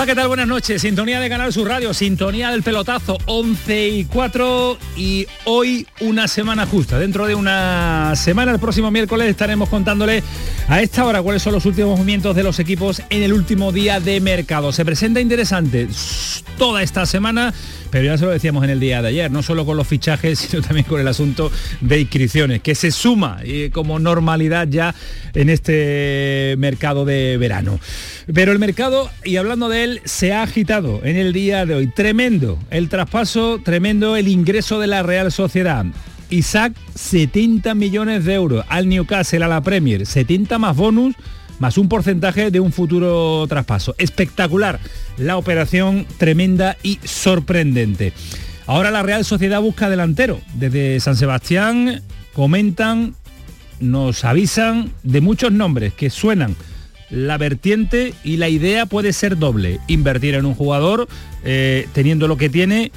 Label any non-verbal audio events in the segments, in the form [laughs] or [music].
Hola, ¿qué tal? Buenas noches. Sintonía de Canal Sur Radio, sintonía del pelotazo, 11 y 4 y hoy una semana justa. Dentro de una semana, el próximo miércoles, estaremos contándole a esta hora cuáles son los últimos movimientos de los equipos en el último día de mercado. Se presenta interesante toda esta semana pero ya se lo decíamos en el día de ayer, no solo con los fichajes, [laughs] sino también con el asunto de inscripciones, que se suma y como normalidad ya en este mercado de verano. Pero el mercado, y hablando de él, se ha agitado en el día de hoy. Tremendo el traspaso, tremendo el ingreso de la Real Sociedad. Isaac, 70 millones de euros al Newcastle, a la Premier, 70 más bonus más un porcentaje de un futuro traspaso. Espectacular la operación, tremenda y sorprendente. Ahora la Real Sociedad busca delantero. Desde San Sebastián comentan, nos avisan de muchos nombres que suenan la vertiente y la idea puede ser doble. Invertir en un jugador eh, teniendo lo que tiene,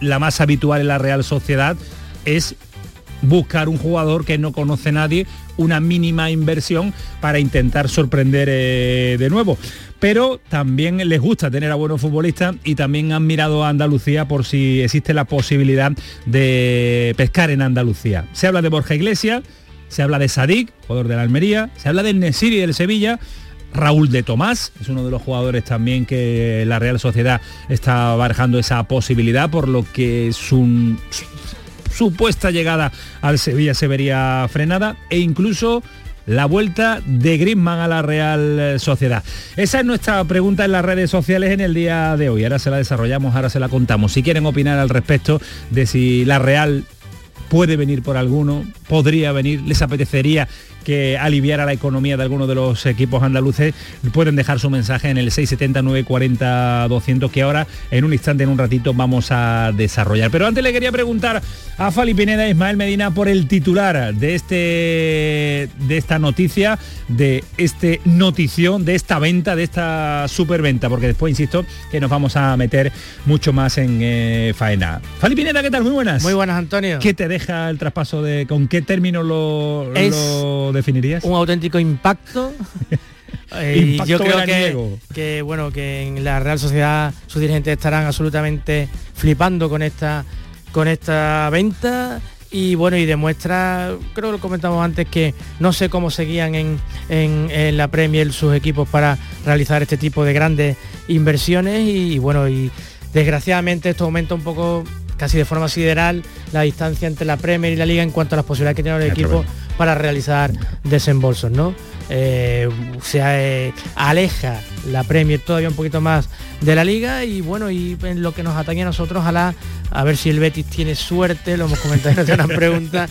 la más habitual en la Real Sociedad es buscar un jugador que no conoce nadie, una mínima inversión para intentar sorprender eh, de nuevo. Pero también les gusta tener a buenos futbolistas y también han mirado a Andalucía por si existe la posibilidad de pescar en Andalucía. Se habla de Borja Iglesias, se habla de Sadik, jugador de la Almería, se habla del Nesiri del Sevilla, Raúl de Tomás, es uno de los jugadores también que la Real Sociedad está barajando esa posibilidad, por lo que es un supuesta llegada al Sevilla se vería frenada e incluso la vuelta de Griezmann a la Real Sociedad. Esa es nuestra pregunta en las redes sociales en el día de hoy. Ahora se la desarrollamos, ahora se la contamos. Si quieren opinar al respecto de si la Real puede venir por alguno, podría venir, les apetecería que aliviara la economía de algunos de los equipos andaluces, pueden dejar su mensaje en el 670 940 200 que ahora en un instante, en un ratito vamos a desarrollar. Pero antes le quería preguntar a Fali Pineda e Ismael Medina por el titular de este de esta noticia, de este notición, de esta venta, de esta superventa, porque después insisto que nos vamos a meter mucho más en eh, faena. Fali Pineda, ¿qué tal? Muy buenas. Muy buenas, Antonio. ¿Qué te deja el traspaso de con qué término lo, lo definirías? Un auténtico impacto. [laughs] Eh, yo creo que, que, bueno que en la Real Sociedad sus dirigentes estarán absolutamente flipando con esta con esta venta y bueno y demuestra creo que lo comentamos antes que no sé cómo seguían en, en, la Premier sus equipos para realizar este tipo de grandes inversiones y, bueno y desgraciadamente esto aumenta un poco casi de forma sideral la distancia entre la Premier y la Liga en cuanto a las posibilidades que tiene el equipo para realizar desembolsos, ¿no? Eh, se eh, aleja la Premier todavía un poquito más de la liga y bueno y en lo que nos atañe a nosotros a la a ver si el Betis tiene suerte lo hemos comentado en otra pregunta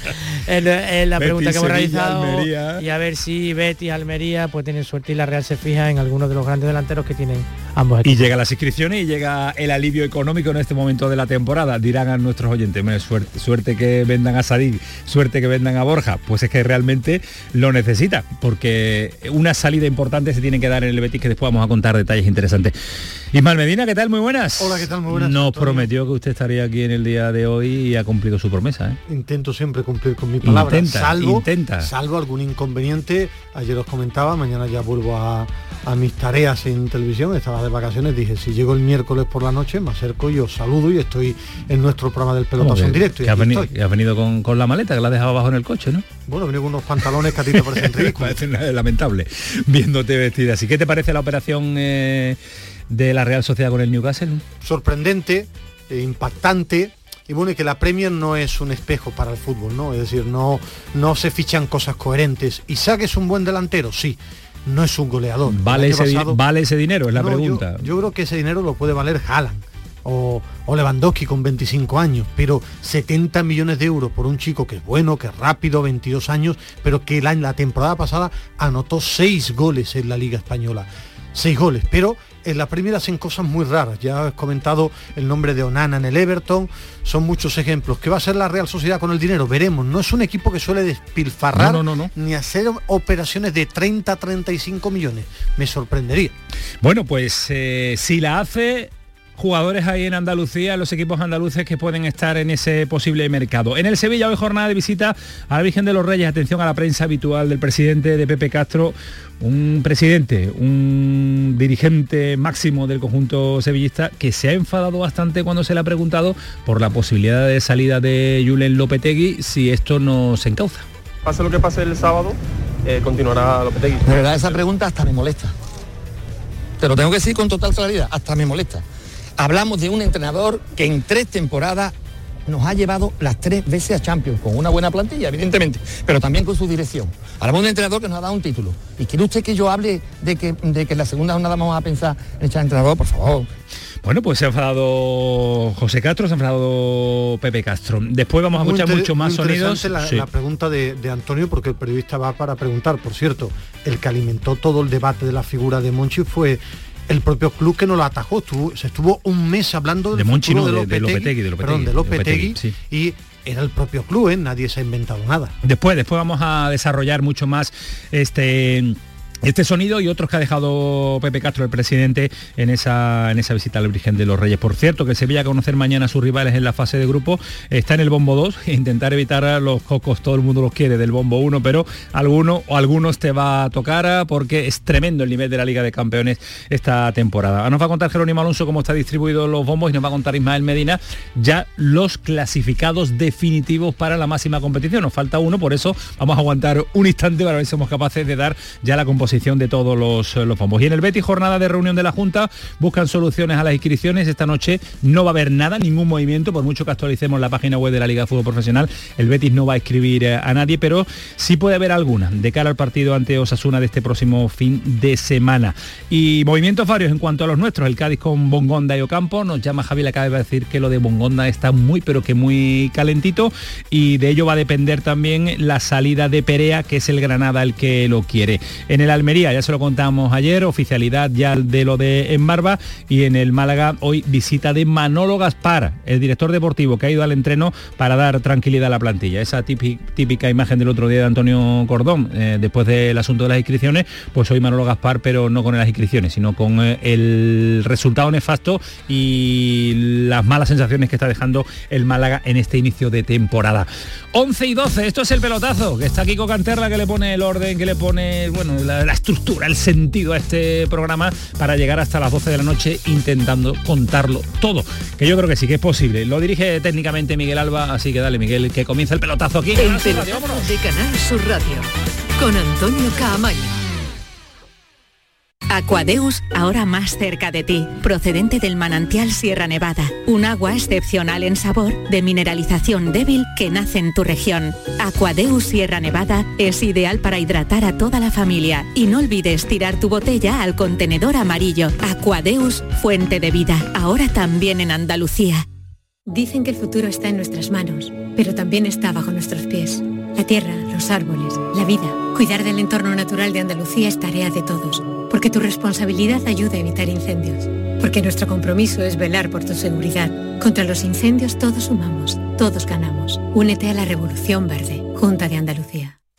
en, la pregunta que hemos realizado y a ver si Betis Almería pues tienen suerte y la Real se fija en algunos de los grandes delanteros que tienen ambos equipos. y llega las inscripciones y llega el alivio económico en este momento de la temporada. Dirán a nuestros oyentes suerte, suerte que vendan a Sadik suerte que vendan a Borja pues es que realmente lo necesita porque una salida importante se tiene que dar en el Betis que después vamos a contar detalles interesantes Ismael Medina, ¿qué tal? Muy buenas. Hola, ¿qué tal? Muy buenas. Nos prometió que usted estaría aquí en el día de hoy y ha cumplido su promesa. ¿eh? Intento siempre cumplir con mi palabra. Intenta, salvo, intenta. salvo algún inconveniente. Ayer os comentaba, mañana ya vuelvo a, mis tareas en televisión, estaba de vacaciones, dije, si llego el miércoles por la noche, me acerco y os saludo y estoy en nuestro programa del pelotazo en directo. Y has, venido, has venido con, la maleta, que la has dejado abajo en el coche, ¿no? Bueno, venido con unos pantalones que a ti te [laughs] parecen ridículos. Lamentable, viéndote vestida así. ¿Qué te parece la operación? Eh, de la Real Sociedad con el Newcastle? Sorprendente, eh, impactante. Y bueno, y que la Premier no es un espejo para el fútbol, ¿no? Es decir, no, no se fichan cosas coherentes. Isaac es un buen delantero, sí. No es un goleador. ¿Vale, ese, ¿vale ese dinero? Es la pregunta. Yo, creo que ese dinero lo puede valer Haaland. o, Lewandowski con 25 años, pero 70 millones de euros por un chico que es bueno, que es rápido, 22 años, pero que la, la temporada pasada anotó 6 goles en la Liga Española. 6 goles, pero en la primera hacen cosas muy raras. Ya he comentado el nombre de Onana en el Everton. Son muchos ejemplos. ¿Qué va a ser la Real Sociedad con el dinero? Veremos. No es un equipo que suele despilfarrar ni hacer operaciones de 30 35 millones. Me sorprendería. Bueno, pues eh, si la hace jugadores ahí en Andalucía, los equipos andaluces que pueden estar en ese posible mercado. En el Sevilla hoy jornada de visita a la Virgen de los Reyes, atención a la prensa habitual del presidente de Pepe Castro, un presidente, un dirigente máximo del conjunto sevillista que se ha enfadado bastante cuando se le ha preguntado por la posibilidad de salida de Julen Lopetegui si esto no se encauza. Pase lo que pase el sábado, eh, continuará Lopetegui. De verdad esa pregunta hasta me molesta. Te lo tengo que decir con total claridad, hasta me molesta Hablamos de un entrenador que en tres temporadas nos ha llevado las tres veces a Champions, con una buena plantilla, evidentemente, pero también con su dirección. Hablamos de un entrenador que nos ha dado un título. ¿Y quiere usted que yo hable de que, de que en la segunda jornada vamos a pensar en echar entrenador? Por favor. Bueno, pues se ha enfadado José Castro, se ha enfadado Pepe Castro. Después vamos a escuchar mucho más sonidos. La, la pregunta de, de, Antonio, porque el periodista va para preguntar. Por cierto, el que alimentó todo el debate de la figura de Monchi fue el propio club que no lo atajó. se estuvo un mes hablando de Monchi, de, Lopetegui, de Lopetegui, y era el propio club, ¿eh? nadie se ha inventado nada. Después, después vamos a desarrollar mucho más este este sonido y otros que ha dejado Pepe Castro, el presidente, en esa, en esa visita al Virgen de los Reyes. Por cierto, que se vaya a conocer mañana a sus rivales en la fase de grupo, está en el bombo 2, [laughs] intentar evitar a los cocos, todo el mundo los quiere del bombo 1, pero alguno o algunos te va a tocar porque es tremendo el nivel de la Liga de Campeones esta temporada. Nos va a contar Jerónimo Alonso cómo está distribuido los bombos y nos va a contar Ismael Medina ya los clasificados definitivos para la máxima competición. Nos falta uno, por eso vamos a aguantar un instante para ver si somos capaces de dar ya la composición de todos los, eh, los. Y en el Betis, jornada de reunión de la Junta, buscan soluciones a las inscripciones. Esta noche no va a haber nada, ningún movimiento, por mucho que actualicemos la página web de la Liga de Fútbol Profesional, el Betis no va a escribir eh, a nadie, pero sí puede haber alguna de cara al partido ante Osasuna de este próximo fin de semana. Y movimientos varios en cuanto a los nuestros, el Cádiz con Bongonda y Ocampo, nos llama Javi, le acaba de decir que lo de Bongonda está muy pero que muy calentito y de ello va a depender también la salida de Perea, que es el Granada el que lo quiere. En el Almería, ya se lo contamos ayer, oficialidad ya de lo de en Barba y en el Málaga hoy visita de Manolo Gaspar, el director deportivo que ha ido al entreno para dar tranquilidad a la plantilla. Esa típica, imagen del otro día de Antonio Cordón, eh, después del asunto de las inscripciones, pues hoy Manolo Gaspar, pero no con las inscripciones, sino con eh, el resultado nefasto y las malas sensaciones que está dejando el Málaga en este inicio de temporada. 11 y 12, esto es el pelotazo, que está Kiko Canterla que le pone el orden, que le pone, bueno, la, estructura, el sentido a este programa para llegar hasta las 12 de la noche intentando contarlo todo, que yo creo que sí que es posible. Lo dirige técnicamente Miguel Alba, así que dale Miguel, que comienza el pelotazo aquí. El pelotazo de Canal Sur Radio, con Antonio Caamaño. Aquadeus, ahora más cerca de ti, procedente del manantial Sierra Nevada, un agua excepcional en sabor, de mineralización débil que nace en tu región. Aquadeus Sierra Nevada es ideal para hidratar a toda la familia y no olvides tirar tu botella al contenedor amarillo. Aquadeus, fuente de vida, ahora también en Andalucía. Dicen que el futuro está en nuestras manos, pero también está bajo nuestros pies. La tierra, los árboles, la vida. Cuidar del entorno natural de Andalucía es tarea de todos porque tu responsabilidad ayuda a evitar incendios, porque nuestro compromiso es velar por tu seguridad. Contra los incendios todos sumamos, todos ganamos. Únete a la Revolución Verde, Junta de Andalucía.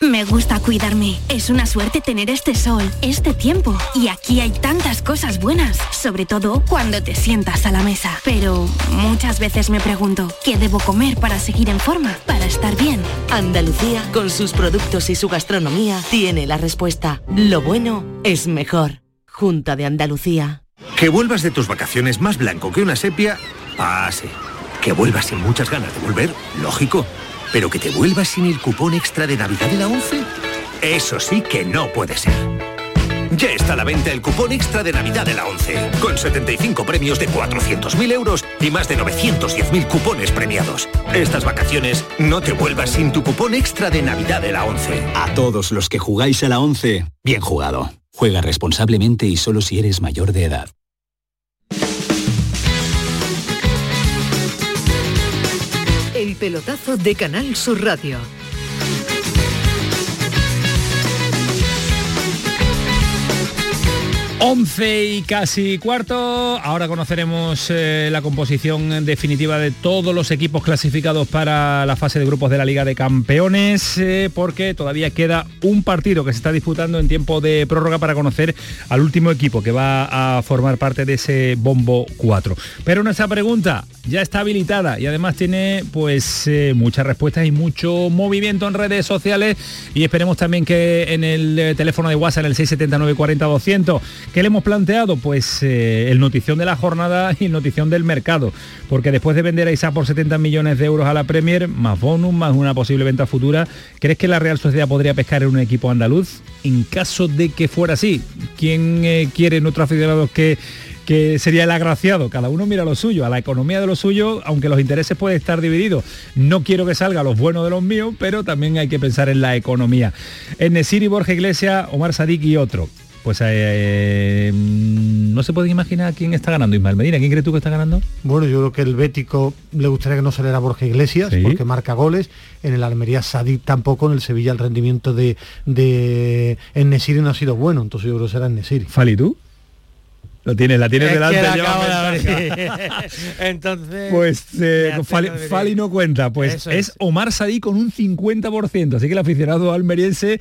Me gusta cuidarme. Es una suerte tener este sol, este tiempo. Y aquí hay tantas cosas buenas, sobre todo cuando te sientas a la mesa. Pero muchas veces me pregunto, ¿qué debo comer para seguir en forma, para estar bien? Andalucía, con sus productos y su gastronomía, tiene la respuesta. Lo bueno es mejor. Junta de Andalucía. Que vuelvas de tus vacaciones más blanco que una sepia. Ah, sí Que vuelvas sin muchas ganas de volver, lógico. Pero que te vuelvas sin el cupón extra de Navidad de la 11, eso sí que no puede ser. Ya está a la venta el cupón extra de Navidad de la 11, con 75 premios de 400.000 euros y más de 910.000 cupones premiados. Estas vacaciones no te vuelvas sin tu cupón extra de Navidad de la 11. A todos los que jugáis a la 11, bien jugado. Juega responsablemente y solo si eres mayor de edad. Pelotazo de Canal Sur Radio 11 y casi cuarto. Ahora conoceremos eh, la composición definitiva de todos los equipos clasificados para la fase de grupos de la Liga de Campeones, eh, porque todavía queda un partido que se está disputando en tiempo de prórroga para conocer al último equipo que va a formar parte de ese bombo 4. Pero nuestra pregunta ya está habilitada y además tiene pues eh, muchas respuestas y mucho movimiento en redes sociales y esperemos también que en el teléfono de WhatsApp el 679 40 200 ¿Qué le hemos planteado? Pues eh, el notición de la jornada y el notición del mercado, porque después de vender a Isa por 70 millones de euros a la Premier, más bonus, más una posible venta futura, ¿crees que la Real Sociedad podría pescar en un equipo andaluz? En caso de que fuera así, ¿quién eh, quiere nuestros aficionados que que sería el agraciado, cada uno mira lo suyo, a la economía de lo suyo, aunque los intereses pueden estar divididos. No quiero que salga los buenos de los míos, pero también hay que pensar en la economía. En Nesiri, Borja Iglesias, Omar Sadik y otro pues eh, no se puede imaginar quién está ganando Ismael Medina. ¿Quién crees tú que está ganando? Bueno, yo creo que el Bético le gustaría que no saliera Borja Iglesias, porque marca goles. En el Almería Sadik tampoco, en el Sevilla el rendimiento de, de Nesiri no ha sido bueno, entonces yo creo que será Nesiri. ¿Fali tú? Lo tienes, la tienes delante. [laughs] Entonces. Pues eh, Fali, no cuenta. Pues es, Omar Sadí con un 50%. Así que el aficionado almeriense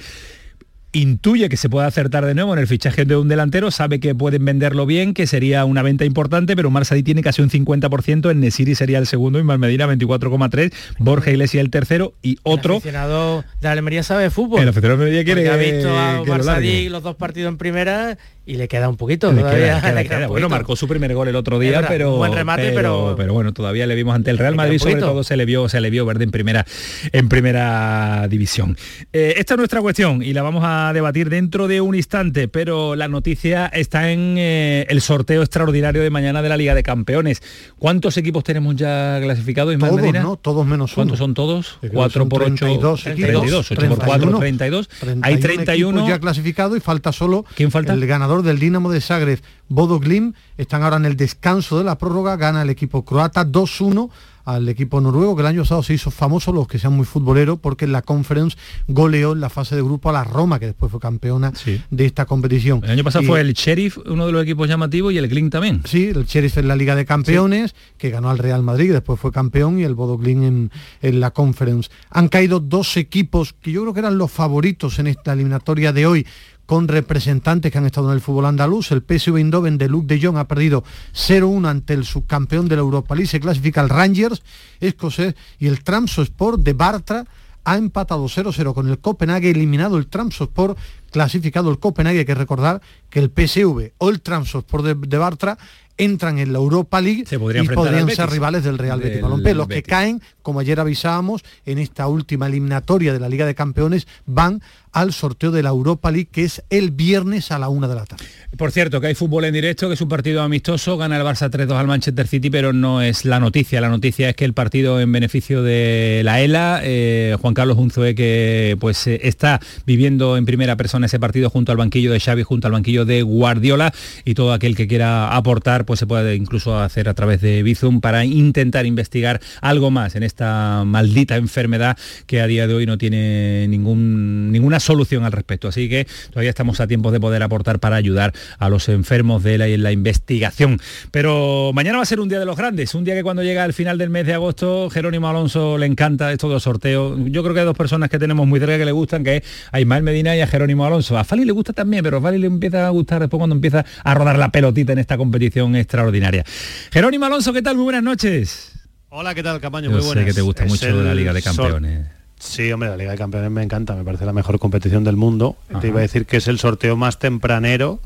intuye que se puede acertar de nuevo en el fichaje de un delantero, sabe que pueden venderlo bien, que sería una venta importante, pero Omar tiene casi un 50%, en Nesiri sería el segundo, y Medina 24,3, Borja Iglesias el tercero y otro. El aficionado de Almería sabe de fútbol. El aficionado de Almería quiere ha visto a Omar los dos partidos en primera y le queda un poquito todavía. bueno, marcó su primer gol el otro día, pero, buen remate, pero, pero, bueno, todavía le vimos ante el Real Madrid, sobre todo se le vio, se le vio verde en primera, en primera división. Eh, esta es nuestra cuestión y la vamos a debatir dentro de un instante, pero la noticia está en eh, el sorteo extraordinario de mañana de la Liga de Campeones. ¿Cuántos equipos tenemos ya clasificados, Todos, ¿no? Todos menos uno. ¿Cuántos son todos? 4 por 8, 32, 32, 8 por 4, 32. Hay 31 ya clasificado y falta solo ¿Quién falta? el ganador del Dinamo de Zagreb, Bodo Glim, están ahora en el descanso de la prórroga, gana el equipo croata 2-1 al equipo noruego, que el año pasado se hizo famoso, los que sean muy futboleros, porque en la conference goleó en la fase de grupo a la Roma, que después fue campeona de esta competición. El año pasado fue el Sheriff, uno de los equipos llamativos, y el Glin también. Sí, el Sheriff en la Liga de Campeones, que ganó al Real Madrid, que después fue campeón, y el Bodo Glin en, en la conference. Han caído dos equipos que yo creo que eran los favoritos en esta eliminatoria de hoy, con representantes que han estado en el fútbol andaluz. El PSV Eindhoven de Luke de Jong ha perdido 0-1 ante el subcampeón de la Europa League. Se clasifica el Rangers escocés y el Sport de Bartra ha empatado 0-0 con el Copenhague, eliminado el Sport clasificado el Copenhague. Hay que recordar que el PSV o el Sport de, de Bartra entran en la Europa League y podrían ser rivales del Real Betis Balompié. Los que caen, como ayer avisábamos, en esta última eliminatoria de la Liga de Campeones van al sorteo de la Europa League, que es el viernes a la una de la tarde. Por cierto, que hay fútbol en directo, que es un partido amistoso, gana el Barça 3-2 al Manchester City, pero no es la noticia. La noticia es que el partido en beneficio de la ELA, eh, Juan Carlos Unzué, que pues eh, está viviendo en primera persona ese partido junto al banquillo de Xavi, junto al banquillo de Guardiola, y todo aquel que quiera aportar, pues se puede incluso hacer a través de Bizum para intentar investigar algo más en esta maldita enfermedad que a día de hoy no tiene ningún, ninguna solución al respecto. Así que todavía estamos a tiempo de poder aportar para ayudar a los enfermos de la, la investigación. Pero mañana va a ser un día de los grandes, un día que cuando llega al final del mes de agosto, Jerónimo Alonso le encanta esto de los sorteos. Yo creo que hay dos personas que tenemos muy cerca que le gustan, que es a Medina y a Jerónimo Alonso. A Fali le gusta también, pero a Fali le empieza a gustar después cuando empieza a rodar la pelotita en esta competición extraordinaria. Jerónimo Alonso, ¿qué tal? Muy buenas noches. Hola, ¿qué tal, Camaño? Muy buenas. Sé que te gusta mucho la Liga de Campeones. Sí, hombre, la Liga de Campeones me encanta, me parece la mejor competición del mundo. Te iba a decir que es el sorteo más tempranero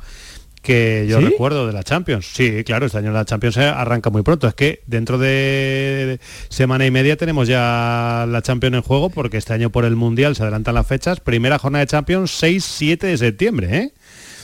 que yo recuerdo de la Champions. Sí, claro, este año la Champions arranca muy pronto. Es que dentro de semana y media tenemos ya la Champions en juego porque este año por el Mundial se adelantan las fechas. Primera jornada de Champions 6-7 de septiembre, ¿eh?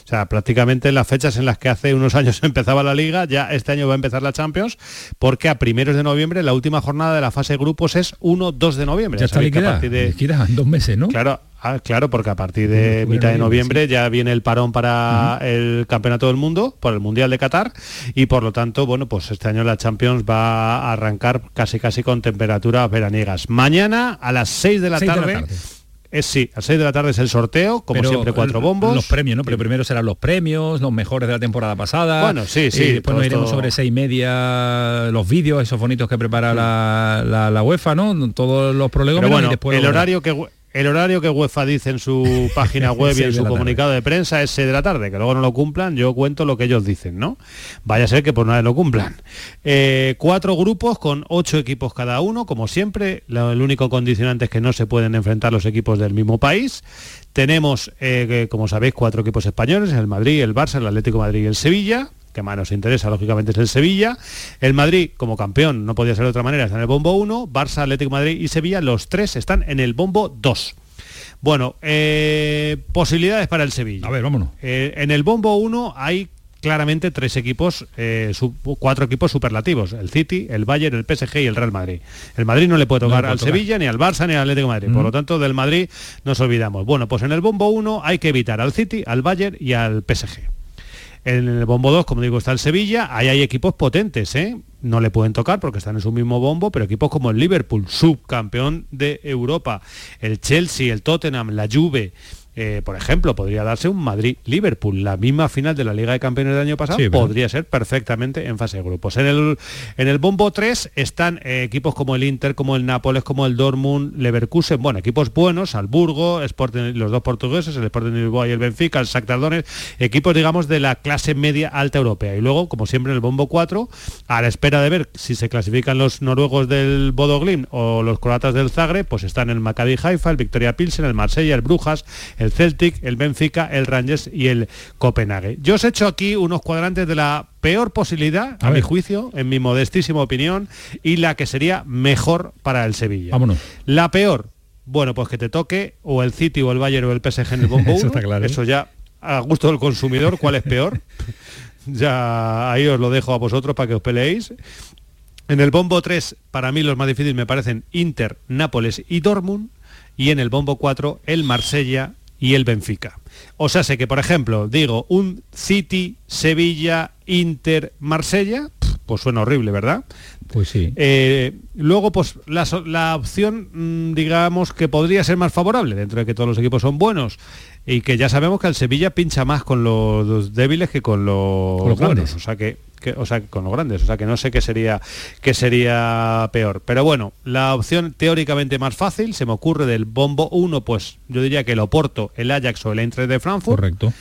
O sea, prácticamente las fechas en las que hace unos [laughs] años empezaba la liga, ya este año va a empezar la Champions, porque a primeros de noviembre la última jornada de la fase de grupos es 1-2 de noviembre. Ya está liquidada, de... dos meses, ¿no? Claro, Ah, claro, porque a partir de mitad de noviembre ya viene el parón para el Campeonato del Mundo, por el Mundial de Qatar, y por lo tanto, bueno, pues este año la Champions va a arrancar casi casi con temperaturas veraniegas. Mañana a las 6 de la tarde es sí, a 6 de la tarde es el sorteo, como siempre cuatro bombos. Los premios, ¿no? Pero primero serán los premios, los mejores de la temporada pasada. Bueno, sí, sí. Y después nos iremos sobre seis y media los vídeos, esos bonitos que prepara la, la, UEFA, ¿no? Todos los prolegómenos bueno, y después el horario que el horario que UEFA dice en su [laughs] página web y en su comunicado de prensa es 6 de la tarde, que luego no lo cumplan, yo cuento lo que ellos dicen, ¿no? Vaya a ser que por nada lo cumplan. Eh, cuatro grupos con ocho equipos cada uno, como siempre, el único condicionante es que no se pueden enfrentar los equipos del mismo país. Tenemos, eh, como sabéis, cuatro equipos españoles, el Madrid, el Barça, el Atlético de Madrid y el Sevilla que más nos interesa, lógicamente, es el Sevilla. El Madrid, como campeón, no podía ser de otra manera, está en el bombo 1. Barça, Atlético Madrid y Sevilla, los tres están en el bombo 2. Bueno, eh, posibilidades para el Sevilla. A ver, vámonos. Eh, en el bombo 1 hay claramente tres equipos, eh, cuatro equipos superlativos, el City, el Bayern, el PSG y el Real Madrid. El Madrid no le puede tocar al Sevilla, ni al Barça, ni al Atlético de Madrid. Por lo tanto, del Madrid nos olvidamos. Bueno, pues en el bombo 1 hay que evitar al City, al Bayern y al PSG. En el bombo 2, como digo, está el Sevilla. Ahí hay equipos potentes, ¿eh? No le pueden tocar porque están en su mismo bombo, pero equipos como el Liverpool, subcampeón de Europa, el Chelsea, el Tottenham, la Juve, eh, por ejemplo, podría darse un Madrid-Liverpool, la misma final de la Liga de Campeones del año pasado, podría ser perfectamente en fase de grupos. En el, en el bombo 3 están eh, equipos como el Inter, como el Nápoles, como el Dortmund, Leverkusen, bueno, equipos buenos, Alburgo, los dos portugueses, el Sporting de Lisboa y el Benfica, el Shakhtar equipos, digamos, de la clase media alta europea. Y luego, como siempre, en el bombo 4, a la espera de ver si se clasifican los noruegos del Bodo o los croatas del Zagreb, pues están el Maccabi Haifa, el Victoria Pilsen, el Marsella, el Brujas, el Celtic, el Benfica, el Rangers y el Copenhague. Yo os he hecho aquí unos cuadrantes de la peor posibilidad, a, mi juicio, en mi modestísima opinión, y la que sería mejor para el Sevilla. Vámonos. La peor, bueno, pues que te toque o el City o el Bayern o el PSG en el bombo [laughs] Eso, ¿eh? Eso ya a gusto del consumidor, ¿cuál es peor? [laughs] ya ahí os lo dejo a vosotros para que os peleéis. En el bombo 3, para mí los más difíciles me parecen Inter, Nápoles y Dortmund. Y en el bombo 4, el Marsella y el Benfica. O sea, sé que, por ejemplo, digo, un City, Sevilla, Inter, Marsella, pues suena horrible, ¿verdad? Pues sí. Eh, luego, pues la, opción, mm, digamos, que podría ser más favorable, dentro de que todos los equipos son buenos, y que ya sabemos que el Sevilla pincha más con los, débiles que con los, grandes. O sea que o sea, con los grandes, o sea que no sé qué sería, qué sería peor. Pero bueno, la opción teóricamente más fácil, se me ocurre del bombo 1, pues yo diría que el Oporto, el Ajax o el Eintracht de Frankfurt. Correcto.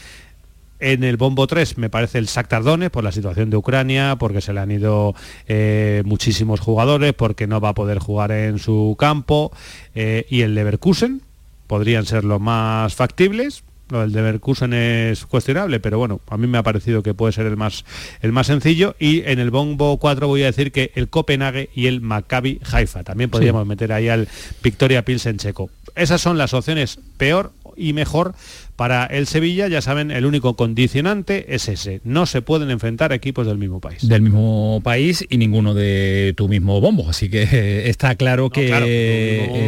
En el bombo 3 me parece el Shakhtar por la situación de Ucrania, porque se le han ido eh, muchísimos jugadores, porque no va a poder jugar en su campo. Eh, y el Leverkusen podrían ser los más factibles. Lo del de Leverkusen es cuestionable, pero bueno, a mí me ha parecido que puede ser el más, el más sencillo. Y en el bombo 4 voy a decir que el Copenhague y el Maccabi Haifa. También podríamos meter ahí al Victoria Pilsen checo. Esas son las opciones peor y mejor para el Sevilla, ya saben, el único condicionante es ese. No se pueden enfrentar equipos del mismo país. Del mismo país y ninguno de tu mismo bombo. Así que eh, [laughs] está claro que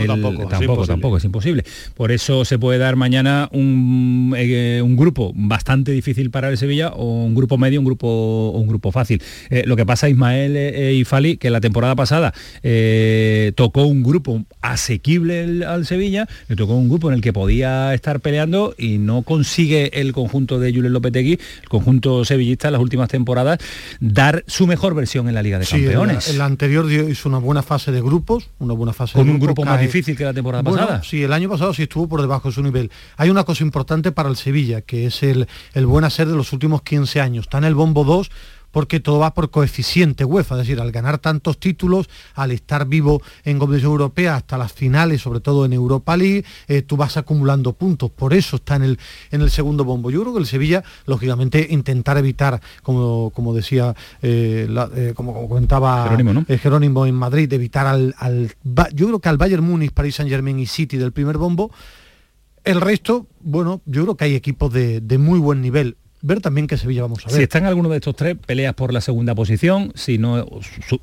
tampoco, tampoco, tampoco, es imposible. Por eso se puede dar mañana un, eh, un, grupo bastante difícil para el Sevilla o un grupo medio, un grupo, un grupo fácil. Eh, lo que pasa Ismael y Fali, que la temporada pasada tocó un grupo asequible al Sevilla, le tocó un grupo en el que podía estar peleando y no consigue el conjunto de Julio Lopetegui, el conjunto sevillista en las últimas temporadas, dar su mejor versión en la Liga de Campeones. El, anterior hizo una buena fase de grupos, una buena fase con un grupo más difícil que la temporada pasada. Sí, el año pasado sí estuvo por debajo de su nivel. Hay una cosa importante para el Sevilla, que es el, el buen hacer de los últimos 15 años. Está en el bombo 2 porque todo va por coeficiente UEFA, es decir, al ganar tantos títulos, al estar vivo en competición europea hasta las finales, sobre todo en Europa League, eh, tú vas acumulando puntos, por eso está en el, en el segundo bombo. Yo creo que el Sevilla, lógicamente, intentar evitar, como, como decía, eh, eh, como, comentaba Jerónimo, en Madrid, evitar al, al, yo creo que al Bayern Múnich, Paris Saint Germain y City del primer bombo, el resto, bueno, yo creo que hay equipos de, de muy buen nivel ver también qué Sevilla vamos a ver. Si está en alguno de estos tres, peleas por la segunda posición, si no,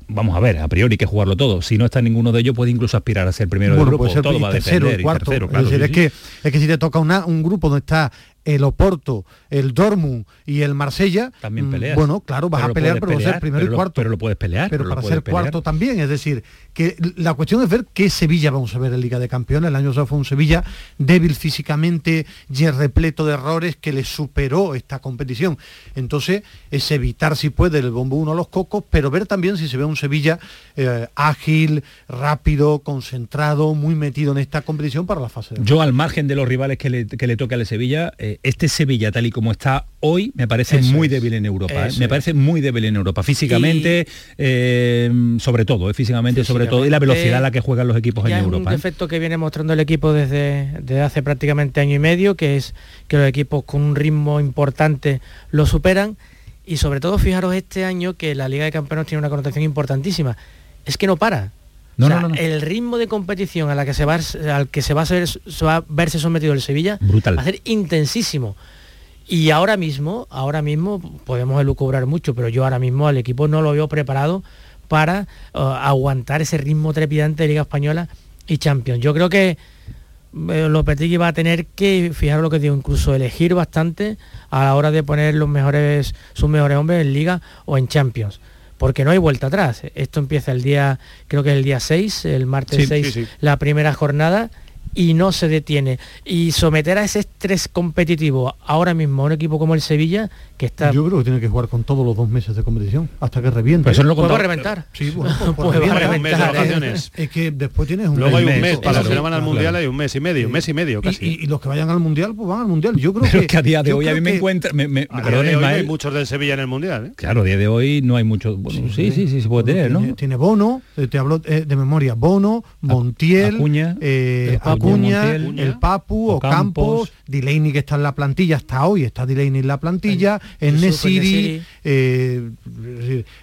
vamos a ver, a priori hay que jugarlo todo, si no está en ninguno de ellos puede incluso aspirar a ser primero del grupo, todo va a depender, cuarto, tercero, claro, es, que, es que si te toca un grupo donde está el Oporto, el Dortmund y el Marsella, también mm, peleas. Bueno, claro, vas a pelear, pero vas a ser primero y cuarto. pero lo puedes pelear. Pero, para ser cuarto también, es decir, que la cuestión es ver qué Sevilla vamos a ver en Liga de Campeones. El año pasado fue un Sevilla débil físicamente y repleto de errores que le superó esta competición. Entonces, es evitar si puede el bombo uno a los cocos, pero ver también si se ve un Sevilla eh, ágil, rápido, concentrado, muy metido en esta competición para la fase de Yo, al margen de los rivales que le, que le toca al Sevilla, eh, este Sevilla, tal y como está hoy, me parece muy débil en Europa. ¿eh? Me parece muy débil en Europa, físicamente, sobre todo, físicamente, sobre todo, y la velocidad a la que juegan los equipos en Europa. un defecto que viene mostrando el equipo desde, desde hace prácticamente año y medio, que es que los equipos con un ritmo importante lo superan. Y sobre todo, fijaros este año que la Liga de Campeones tiene una connotación importantísima es que no para. No, el ritmo de competición a la que se va, al que se va, a, ser, va a verse sometido el Sevilla Brutal. va a ser intensísimo. Y ahora mismo, ahora mismo podemos elucubrar mucho, pero yo ahora mismo al equipo no lo veo preparado para uh, aguantar ese ritmo trepidante de Liga Española y Champions. Yo creo que eh, Lopetegui va a tener que, fijaros lo que digo, incluso elegir bastante a la hora de poner los mejores, sus mejores hombres en Liga o en Champions porque no hay vuelta atrás. Esto empieza el día, creo que es el día 6, el martes 6, la primera jornada, y no se detiene. Y someter a ese estrés competitivo ahora mismo a un equipo como el Sevilla, yo creo que tiene que jugar con todos los dos meses de competición, hasta que reviente. Pues eso no ¿Puedo reventar? [laughs] Sí, bueno, [laughs] pues, reventar. Es, que después tienes un Luego hay un mes, para los que van al Mundial hay un mes y medio, un mes y medio casi. Y, los que vayan al Mundial, pues van al Mundial. Yo creo Pero que, a día de hoy a mí me encuentra... Me, me, hay muchos del Sevilla en el Mundial. ¿eh? Claro, a día de hoy no hay muchos... sí, sí, sí, se puede tener, ¿no? Tiene Bono, eh, te hablo eh, de memoria, Bono, Montiel, Acuña, Acuña el Papu, Ocampos, Delaney que está en la plantilla, hasta hoy está Delaney en la plantilla, en Nesiri, eh,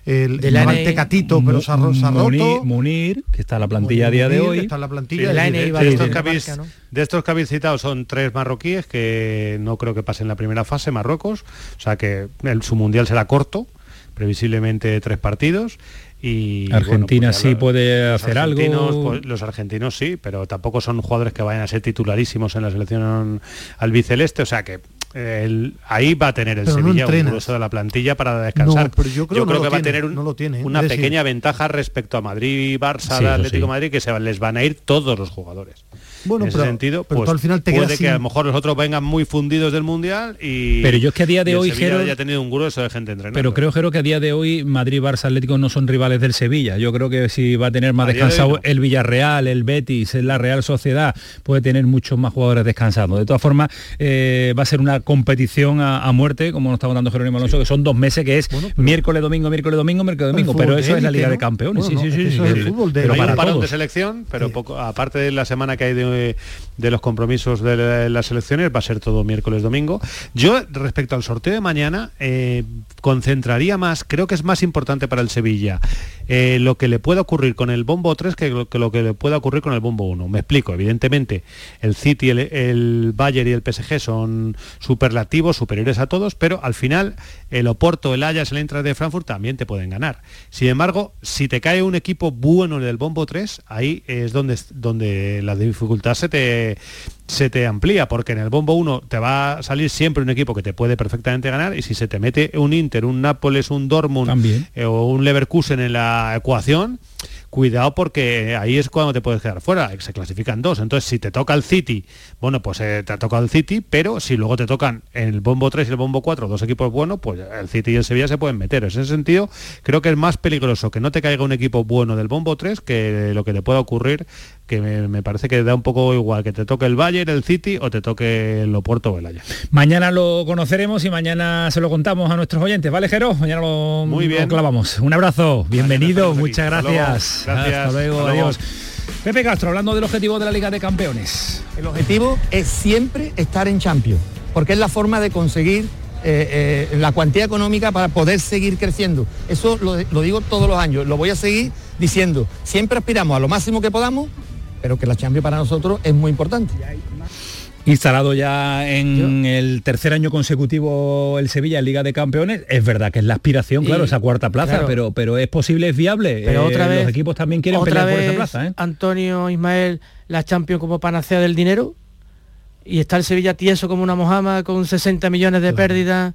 el, el Tecatito, pero se ha, roto. Munir, que está en la plantilla a día de hoy. Está en la plantilla. de, estos que habéis, de estos que habéis citado son tres marroquíes que no creo que pasen la primera fase, Marruecos. O sea que el, su mundial será corto, previsiblemente tres partidos. Y, Argentina pues sí puede hacer algo. Pues, los argentinos sí, pero tampoco son jugadores que vayan a ser titularísimos en la selección albiceleste, o sea que ahí va a tener el Sevilla un grueso de la plantilla para descansar. yo creo, que va a tener una pequeña ventaja respecto a Madrid y Barça, Atlético Madrid, que se les van a ir todos los jugadores. Bueno, en ese sentido, pues, al final te puede que a lo mejor los otros vengan muy fundidos del mundial y pero yo es que a día de hoy Sevilla haya tenido un grueso de gente entrenando. Pero creo Jero que a día de hoy Madrid, Barça, Atlético no son rivales del Sevilla. Yo creo que si va a tener más descansado el Villarreal, el Betis, la Real Sociedad, puede tener muchos más jugadores descansando. De todas formas, eh, va a ser una competición a, muerte, como nos está contando Jerónimo Alonso, que son dos meses que es miércoles, domingo, miércoles, domingo, miércoles, domingo. Pero eso es la Liga de Campeones. sí, sí, sí, Pero para parón de selección, pero poco, aparte de la semana que hay de de los compromisos de las elecciones, va a ser todo miércoles, domingo. Yo, respecto al sorteo de mañana, eh, concentraría más, creo que es más importante para el Sevilla eh, lo que le pueda ocurrir con el bombo 3 que lo, que le pueda ocurrir con el bombo 1. Me explico, evidentemente, el City, el, el Bayern y el PSG son superlativos, superiores a todos, pero al final el Oporto, el Ajax, el Eintracht de Frankfurt también te pueden ganar. Sin embargo, si te cae un equipo bueno del bombo 3, ahí es donde, donde la dificultad se te, Okay. Se te amplía, porque en el bombo 1 te va a salir siempre un equipo que te puede perfectamente ganar y si se te mete un Inter, un Nápoles, un Dortmund eh, o un Leverkusen en la ecuación, cuidado porque ahí es cuando te puedes quedar fuera, se clasifican dos. Entonces, si te toca el City, bueno, pues eh, te ha tocado el City, pero si luego te tocan el bombo 3 y el bombo 4, dos equipos buenos, pues el City y el Sevilla se pueden meter. En ese sentido, creo que es más peligroso que no te caiga un equipo bueno del bombo 3 que lo que le pueda ocurrir que me, parece que da un poco igual que te toque el Bayern, el City o te toque el Oporto o el Ajax. Mañana lo conoceremos y mañana se lo contamos a nuestros oyentes, ¿vale, Jero? Mañana lo, Muy bien. clavamos. Un abrazo, bienvenido, muchas gracias. Gracias. Hasta luego, adiós. Pepe Castro, hablando del objetivo de la Liga de Campeones. El objetivo es siempre estar en Champions, porque es la forma de conseguir eh, eh, la cuantía económica para poder seguir creciendo. Eso lo, digo todos los años, lo voy a seguir diciendo. Siempre aspiramos a lo máximo que podamos, pero que la Champions para nosotros es muy importante. Instalado ya en el tercer año consecutivo el Sevilla en Liga de Campeones, es verdad que es la aspiración, claro, esa cuarta plaza, pero, pero es posible, es viable. Pero otra eh, vez, los equipos también quieren pelear por esa plaza. ¿eh? Antonio Ismael, la Champions como panacea del dinero, y está el Sevilla tieso como una mojama con 60 millones de pérdidas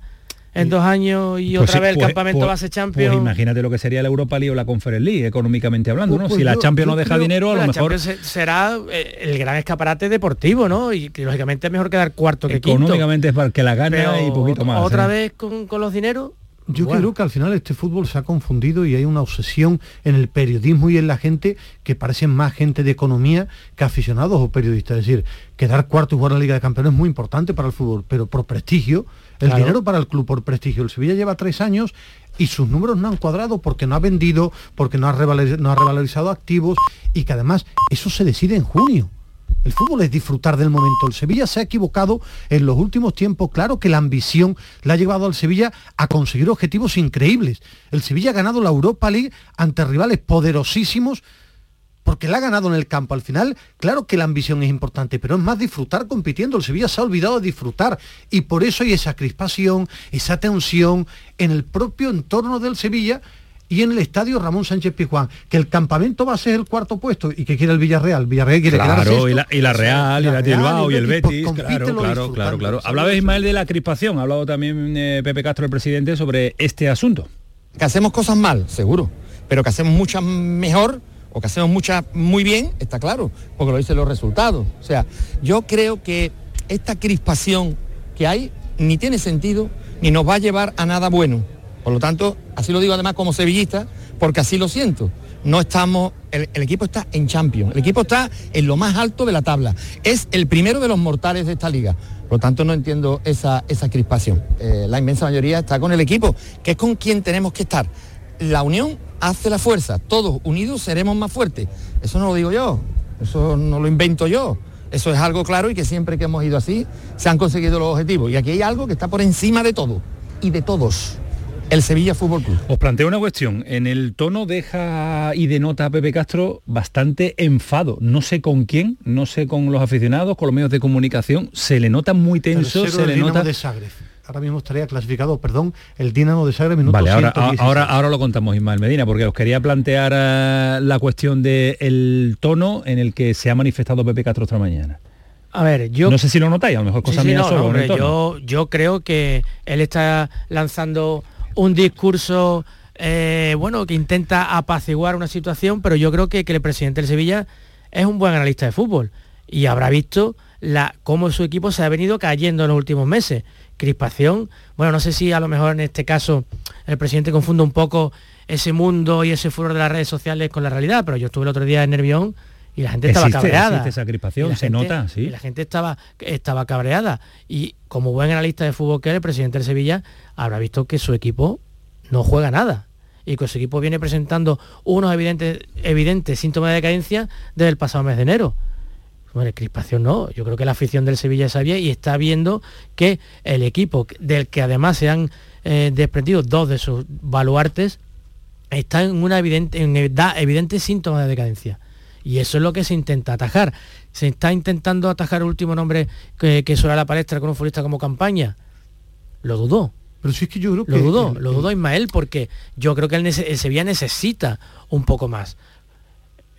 en dos años y pues otra vez el pues, campamento pues, base Champions. Pues imagínate lo que sería la Europa League o la Conference League, económicamente hablando, ¿no? si la Champions no deja dinero, a lo mejor... será eh, el gran escaparate deportivo, ¿no? Y que lógicamente es mejor quedar cuarto que quinto. Económicamente es para que la gana y poquito más. Otra ¿eh? vez con, con los dineros yo creo que al final este fútbol se ha confundido y hay una obsesión en el periodismo y en la gente que parecen más gente de economía que aficionados o periodistas. Es decir, quedar cuarto y jugar la Liga de Campeones es muy importante para el fútbol, pero por prestigio, el dinero para el club por prestigio. El Sevilla lleva tres años y sus números no han cuadrado porque no ha vendido, porque no ha, no ha revalorizado activos y que además eso se decide en junio. El fútbol es disfrutar del momento. El Sevilla se ha equivocado en los últimos tiempos. Claro que la ambición le ha llevado al Sevilla a conseguir objetivos increíbles. El Sevilla ha ganado la Europa League ante rivales poderosísimos porque la ha ganado en el campo. Al final, claro que la ambición es importante, pero es más disfrutar compitiendo. El Sevilla se ha olvidado de disfrutar y por eso hay esa crispación, esa tensión en el propio entorno del Sevilla y en el estadio Ramón Sánchez Pizjuán, que el campamento va a ser el cuarto puesto y que quiere el Villarreal. Villarreal quiere claro, y la, y la Real, y la Bilbao, y, el Betis. Claro, claro, claro, claro. Hablaba Ismael de la crispación, ha hablado también eh, Pepe Castro, el presidente, sobre este asunto. Que hacemos cosas mal, seguro, pero que hacemos muchas mejor o que hacemos muchas muy bien, está claro, porque lo dicen los resultados. O sea, yo creo que esta crispación que hay ni tiene sentido ni nos va a llevar a nada bueno por lo tanto, así lo digo además como sevillista, porque así lo siento. No estamos, el, equipo está en Champions, el equipo está en lo más alto de la tabla. Es el primero de los mortales de esta liga. Por lo tanto, no entiendo esa, crispación. Eh, la inmensa mayoría está con el equipo, que es con quien tenemos que estar. La unión hace la fuerza. Todos unidos seremos más fuertes. Eso no lo digo yo, eso no lo invento yo. Eso es algo claro y que siempre que hemos ido así se han conseguido los objetivos. Y aquí hay algo que está por encima de todo y de todos el Sevilla Fútbol Club. Os planteo una cuestión. En el tono deja y denota a Pepe Castro bastante enfado. No sé con quién, no sé con los aficionados, con los medios de comunicación. Se le nota muy tenso, se le nota. De Sagre. Ahora mismo estaría clasificado, perdón, el Dinamo de Sagre minuto Vale, ahora, ahora, ahora, lo contamos, Ismael Medina, porque os quería plantear eh, la cuestión del tono en el que se ha manifestado Pepe Castro esta mañana. A ver, yo... No sé si lo notáis, a lo mejor cosas mías solo. yo, yo creo que él está lanzando un discurso eh, bueno que intenta apaciguar una situación, pero yo creo que, el presidente del Sevilla es un buen analista de fútbol y habrá visto la, cómo su equipo se ha venido cayendo en los últimos meses. Crispación, bueno, no sé si a lo mejor en este caso el presidente confunde un poco ese mundo y ese furor de las redes sociales con la realidad, pero yo estuve el otro día en Nervión y la gente estaba cabreada. esa crispación, se nota, sí. Y la gente estaba, estaba cabreada. Y como buen analista de fútbol que es el presidente de Sevilla habrá visto que su equipo no juega nada. Y que su equipo viene presentando unos evidentes, evidentes síntomas de decadencia desde el pasado mes de enero. Bueno, crispación no, yo creo que la afición del Sevilla sabía y está viendo que el equipo, del que además se han eh, desprendido dos de sus baluartes, está en una evidente, en evidentes síntomas de decadencia. Y eso es lo que se intenta atajar. Se está intentando atajar el último nombre que, que suena la palestra con un futbolista como campaña. Lo dudó. Pero sí es que yo creo que... Lo dudó, lo dudó Ismael porque yo creo que el, Sevilla necesita un poco más.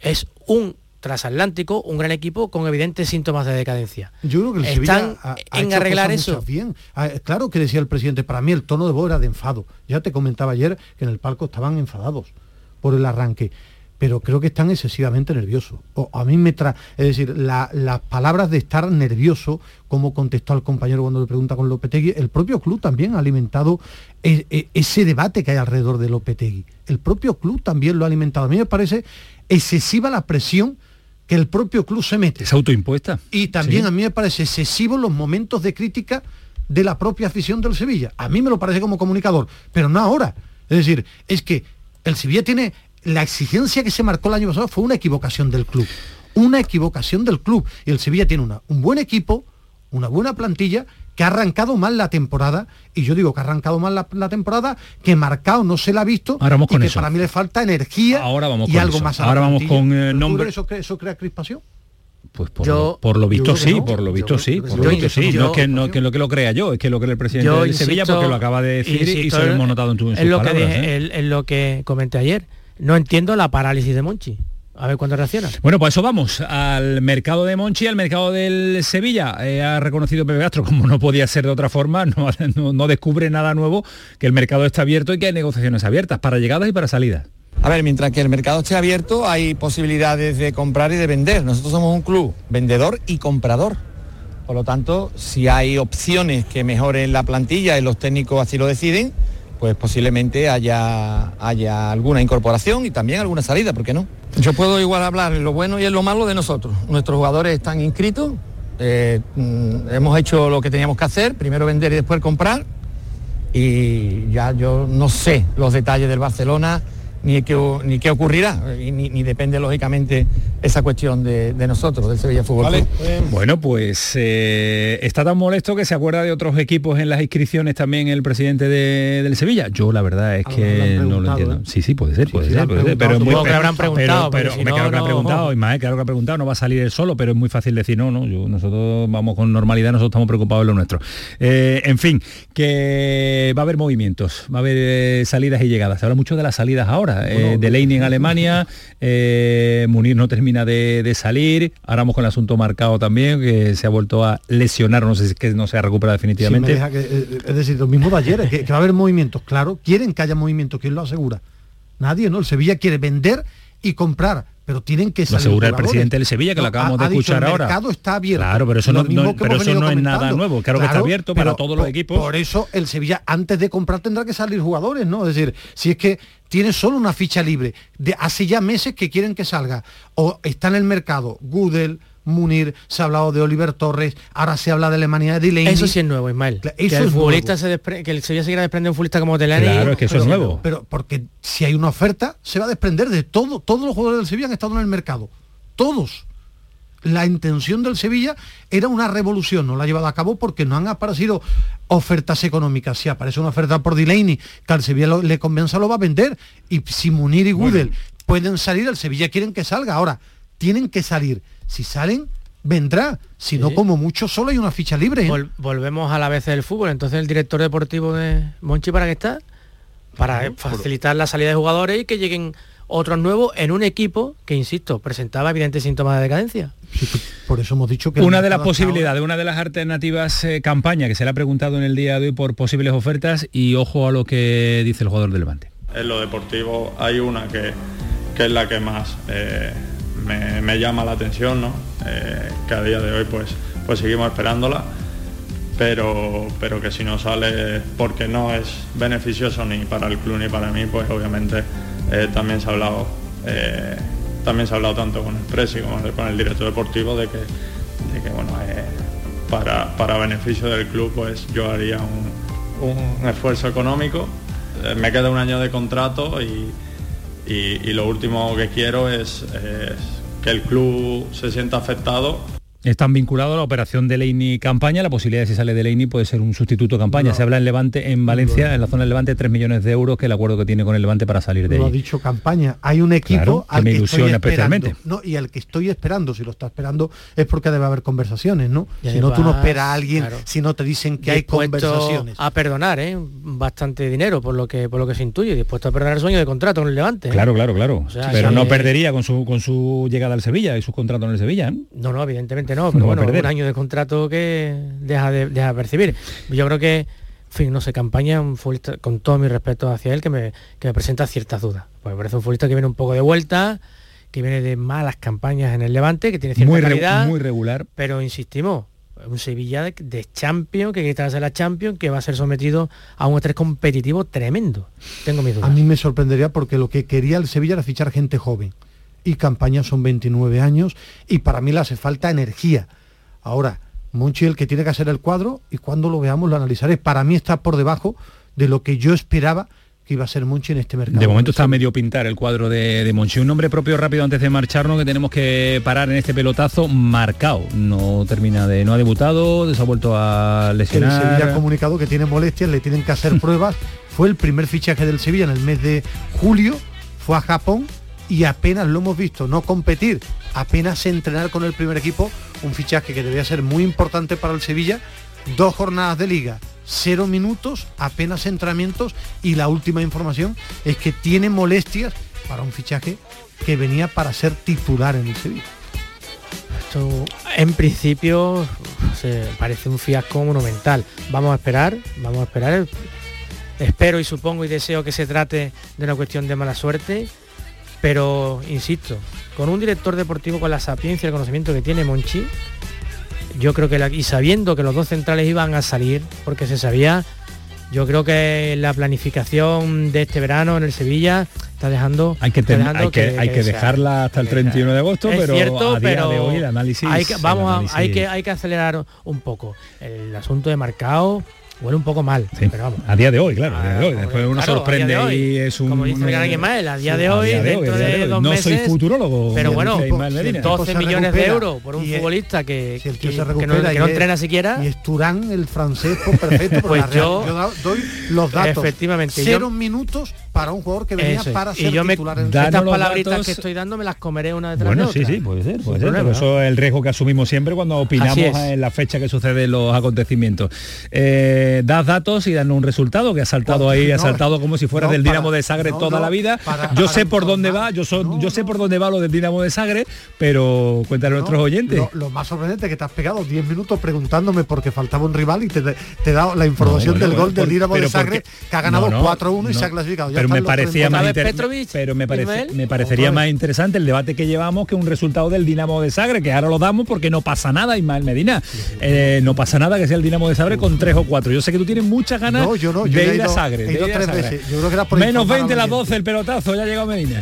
Es un transatlántico, un gran equipo con evidentes síntomas de decadencia. Yo creo que el Están ha, en arreglar eso. Bien. Ah, claro que decía el presidente, para mí el tono de voz era de enfado. Ya te comentaba ayer que en el palco estaban enfadados por el arranque pero creo que están excesivamente nerviosos. O a mí me trae, es decir, las palabras de estar nervioso, como contestó al compañero cuando le pregunta con Lopetegui, el propio club también ha alimentado e, e, ese debate que hay alrededor de Lopetegui. El propio club también lo ha alimentado. A mí me parece excesiva la presión que el propio club se mete. Es autoimpuesta. Y también Sí. a mí me parece excesivo los momentos de crítica de la propia afición del Sevilla. A mí me lo parece como comunicador, pero no ahora. Es decir, es que el Sevilla tiene la exigencia que se marcó el año pasado fue una equivocación del club. Una equivocación del club. Y el Sevilla tiene una, un buen equipo, una buena plantilla que ha arrancado mal la temporada y yo digo que ha arrancado mal la, la temporada que marcado no se la ha visto Ahora vamos y con que eso. para mí le falta energía Ahora vamos y con algo eso. más a la Ahora vamos plantilla. con, eh, ¿Pero tú nombre- crees eso, que eso crea crispación Pues por, Yo- lo, por lo visto sí, no. por lo visto Yo sí, por lo visto sí. No es que, no, que lo que lo crea yo, es que lo que el presidente Yo de Sevilla insisto- porque lo acaba de decir y se lo en- hemos notado en, tu, en en sus lo que palabras, dije- ¿eh? en- en lo que comenté ayer. No entiendo la parálisis de Monchi. A ver cuándo reacciona. Bueno, pues eso vamos, al mercado de Monchi, al mercado del Sevilla. Eh, ha reconocido Pepe Castro, como no podía ser de otra forma, no, [laughs] no- no descubre nada nuevo, que el mercado está abierto y que hay negociaciones abiertas para llegadas y para salidas. A ver, mientras que el mercado esté abierto hay posibilidades de comprar y de vender. Nosotros somos un club vendedor y comprador. Por lo tanto, si hay opciones que mejoren la plantilla y los técnicos así lo deciden, pues posiblemente haya, haya alguna incorporación y también alguna salida, ¿por qué no? Yo puedo igual hablar en lo bueno y en lo malo de nosotros. Nuestros jugadores están inscritos, eh, mm, hemos hecho lo que teníamos que hacer, primero vender y después comprar, y ya yo no sé los detalles del Barcelona ni qué, ni qué ocurrirá, y ni, ni depende lógicamente esa cuestión de, de nosotros, del Sevilla Fútbol Club. Bueno, pues eh, está tan molesto que se acuerda de otros equipos en las inscripciones también el presidente de- del Sevilla. Yo la verdad es A lo que no lo entiendo. ¿eh? Sí, sí, puede ser, puede sí, ser, puede ser, pero es muy que habrán preguntado, pero, porque pero si me no, claro que ha preguntado, claro que ha preguntado, no va a salir él solo, pero es muy fácil decir no, no, yo- nosotros vamos con normalidad, nosotros estamos preocupados en lo nuestro. Eh, en fin, que va a haber movimientos, va a haber salidas y llegadas. Se habla mucho de las salidas ahora, eh, de Leini en [laughs] Alemania, eh, Munir no termina de, de salir, ahora vamos con el asunto marcado también, que se ha vuelto a lesionar, no sé si es que no se ha recuperado definitivamente. deja que, eh, es decir, lo mismo de ayer, que, que va a haber movimientos, claro, quieren que haya movimientos, ¿quién lo asegura? Nadie, ¿no? El Sevilla quiere vender y comprar, pero tienen que Lo salir asegura el presidente del Sevilla, que lo acabamos ha- de ha dicho, escuchar el ahora. mercado está abierto. Claro, pero eso no, pero eso no es nada nuevo. Claro, que está abierto para todos los equipos. Por eso el Sevilla antes de comprar tendrá que salir jugadores, ¿no? Es decir, si es que tiene solo una ficha libre, de hace ya meses que quieren que salga, o está en el mercado, Gudel, Munir, se ha hablado de Oliver Torres, ahora se habla de Alemania de Delaney. Eso sí es nuevo, Ismael. Claro, que eso el es futbolista nuevo. se despre- que el Sevilla se quiera desprender de un futbolista como Delaney. Claro, es que eso es Pero- nuevo. Pero porque si hay una oferta, se va a desprender de todo. Todos los jugadores del Sevilla han estado en el mercado. Todos. La intención del Sevilla era una revolución, no la ha llevado a cabo porque no han aparecido ofertas económicas. Si aparece una oferta por Delaney que al Sevilla lo- le convenza, lo va a vender. Y si Munir y Gudel pueden salir, el Sevilla quieren que salga. Ahora, tienen que salir. Si salen, vendrá. Si no, Sí. como mucho, solo hay una ficha libre. ¿eh? Vol- volvemos a la vez del fútbol. Entonces el director deportivo de Monchi para qué está? Para facilitar la salida de jugadores y que lleguen otros nuevos en un equipo que, insisto, presentaba evidentes síntomas de decadencia. Por eso hemos dicho que... Una de las posibilidades, una de las alternativas eh, campaña que se le ha preguntado en el día de hoy por posibles ofertas y ojo a lo que dice el jugador del Levante. En lo deportivo hay una que, que es la que más eh, me, llama la atención, ¿no? Eh, que a día de hoy pues, pues seguimos esperándola, pero, pero que si no sale porque no es beneficioso ni para el club ni para mí, pues obviamente eh, también se ha hablado eh, también se ha hablado tanto con el presi como con el director deportivo de que, de que bueno, para, para beneficio del club pues yo haría un, un esfuerzo económico. Me queda un año de contrato y, y- lo último que quiero es, es que el club se sienta afectado Están vinculados a la operación de Leini campaña, la posibilidad de si sale de Leini puede ser un sustituto campaña. Se habla en Levante, en Valencia, en la zona del Levante, 3 millones de euros, que el acuerdo que tiene con el Levante para salir de lo ha ahí. dicho campaña. Hay un equipo Claro, que al me que ilusiona estoy esperando. especialmente. No, y al que estoy esperando, si lo está esperando, es porque debe haber conversaciones, ¿no? Y si no, tú no esperas a alguien, claro. si no te dicen que hay conversaciones. a perdonar, ¿eh? bastante dinero por lo que por lo que se intuye, dispuesto a perdonar el sueño de contrato con el Levante. ¿eh? Claro, claro, claro. O sea, Pero que- no perdería con su con su llegada al Sevilla y su contrato en el Sevilla. ¿eh? No, no, evidentemente no, pero No va a bueno, perder. un año de contrato que deja de, deja de percibir. Yo creo que, en fin, no sé, campaña un futbolista, con todo mi respeto hacia él, que me, que me presenta ciertas dudas. Pues me parece un futbolista que viene un poco de vuelta, que viene de malas campañas en el Levante, que tiene cierta Muy, re- calidad, muy regular. pero insistimos, un Sevilla de, de Champions, que quiere traerse la Champions, que va a ser sometido a un estrés competitivo tremendo. Tengo mis dudas. A mí me sorprendería porque lo que quería el Sevilla era fichar gente joven. Y campaña son 29 años y para mí le hace falta energía. Ahora, Monchi el que tiene que hacer el cuadro y cuando lo veamos lo analizaré. Para mí está por debajo de lo que yo esperaba que iba a ser Monchi en este mercado. De momento está medio pintar el cuadro de, de Monchi. Un nombre propio rápido antes de marcharnos que tenemos que parar en este pelotazo marcado. No termina de, no ha debutado, se ha vuelto a lesionar. El Sevilla ha comunicado que tiene molestias, le tienen que hacer [laughs] pruebas. Fue el primer fichaje del Sevilla en el mes de julio, fue a Japón y apenas lo hemos visto no competir, apenas entrenar con el primer equipo, un fichaje que debía ser muy importante para el Sevilla, dos jornadas de liga, cero minutos, apenas entrenamientos y la última información es que tiene molestias para un fichaje que venía para ser titular en el Sevilla. Esto en principio parece un fiasco monumental. Vamos a esperar, vamos a esperar. Espero y supongo y deseo que se trate de una cuestión de mala suerte, pero insisto, con un director deportivo con la sapiencia y el conocimiento que tiene Monchi, yo creo que la, y sabiendo que los dos centrales iban a salir, porque se sabía, yo creo que la planificación de este verano en el Sevilla está dejando hay que, ten- dejando hay que, hay que sea- dejarla hasta el 31 de agosto es pero cierto, a día pero de hoy el análisis hay que, a- hay que hay que acelerar un poco el asunto de marcado huele un poco mal Sí, pero vamos a día de hoy claro a día de hoy. después uno claro, sorprende hoy. y es un como dice Miguel Ángel Mael, a día de hoy dentro de dos no meses soy futurólogo pero bueno Ismael Medina. 12 se millones de euros por un futbolista que, Si que- se que no, que no entrena siquiera Y es Turán, el francés, pues perfecto. porque Pues la yo- da- doy los datos. Efectivamente, Cero yo- minutos para un jugador que venía Eso para y ser yo me titular en el Danos estas palabritas datos. que estoy dando me las comeré una detrás Bueno, de sí, otra. sí, puede ser, puede ser, problema, pero ¿no? eso es el riesgo que asumimos siempre cuando opinamos en la fecha que suceden los acontecimientos. Eh, das datos y danos un resultado que ha saltado ahí, ha saltado como si fuera no, del para- Dinamo de Sagre no, toda no, la vida. para- yo para sé por dónde va, yo, so- yo sé por dónde va lo del Dinamo de Sagre, pero cuéntale a nuestros oyentes. Lo, lo más sorprendente es que te has pegado 10 minutos preguntándome porque faltaba un rival y te, te he dado la información bueno, del gol del Dinamo de Sagre porque- que ha ganado no, no, 4-1 y se ha clasificado. Ya pero me los parecía más ¿Otra vez inter- Petrovic, pero me, parece- me parecería más interesante el debate que llevamos que un resultado del Dinamo de Sagre que ahora lo damos porque no pasa nada Ismael Medina. Eh, no pasa nada que sea el Dinamo de Sagre con tres o cuatro. Yo sé que tú tienes muchas ganas No, yo no, yo de ir a ido- Sagre a menos informar a 20 la las gente. 12 el pelotazo ya ha llegado Medina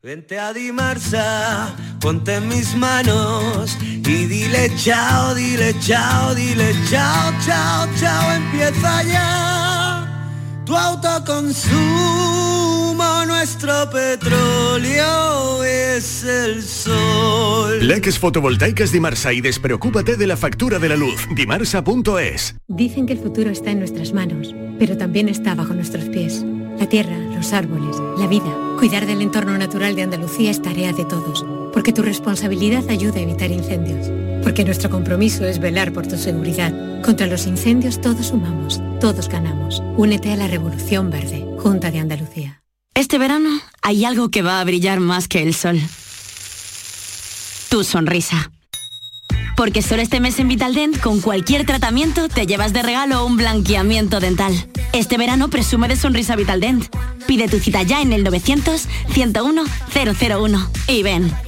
Vente a Dimarsa, ponte en mis manos y dile chao, dile chao, dile chao, chao, chao, empieza ya tu autoconsumo, nuestro petróleo es el sol. Leques fotovoltaicas Dimarsa y despreocúpate de la factura de la luz. Dimarsa.es. Dicen que el futuro está en nuestras manos, pero también está bajo nuestros pies. La tierra, los árboles, la vida. Cuidar del entorno natural de Andalucía es tarea de todos, porque tu responsabilidad ayuda a evitar incendios. Porque nuestro compromiso es velar por tu seguridad. Contra los incendios todos sumamos, todos ganamos. Únete a la Revolución Verde, Junta de Andalucía. Este verano hay algo que va a brillar más que el sol. Tu sonrisa. Porque solo este mes en Vitaldent, con cualquier tratamiento, te llevas de regalo un blanqueamiento dental. Este verano presume de sonrisa Vitaldent. Pide tu cita ya en el 900-101-001. Y ven.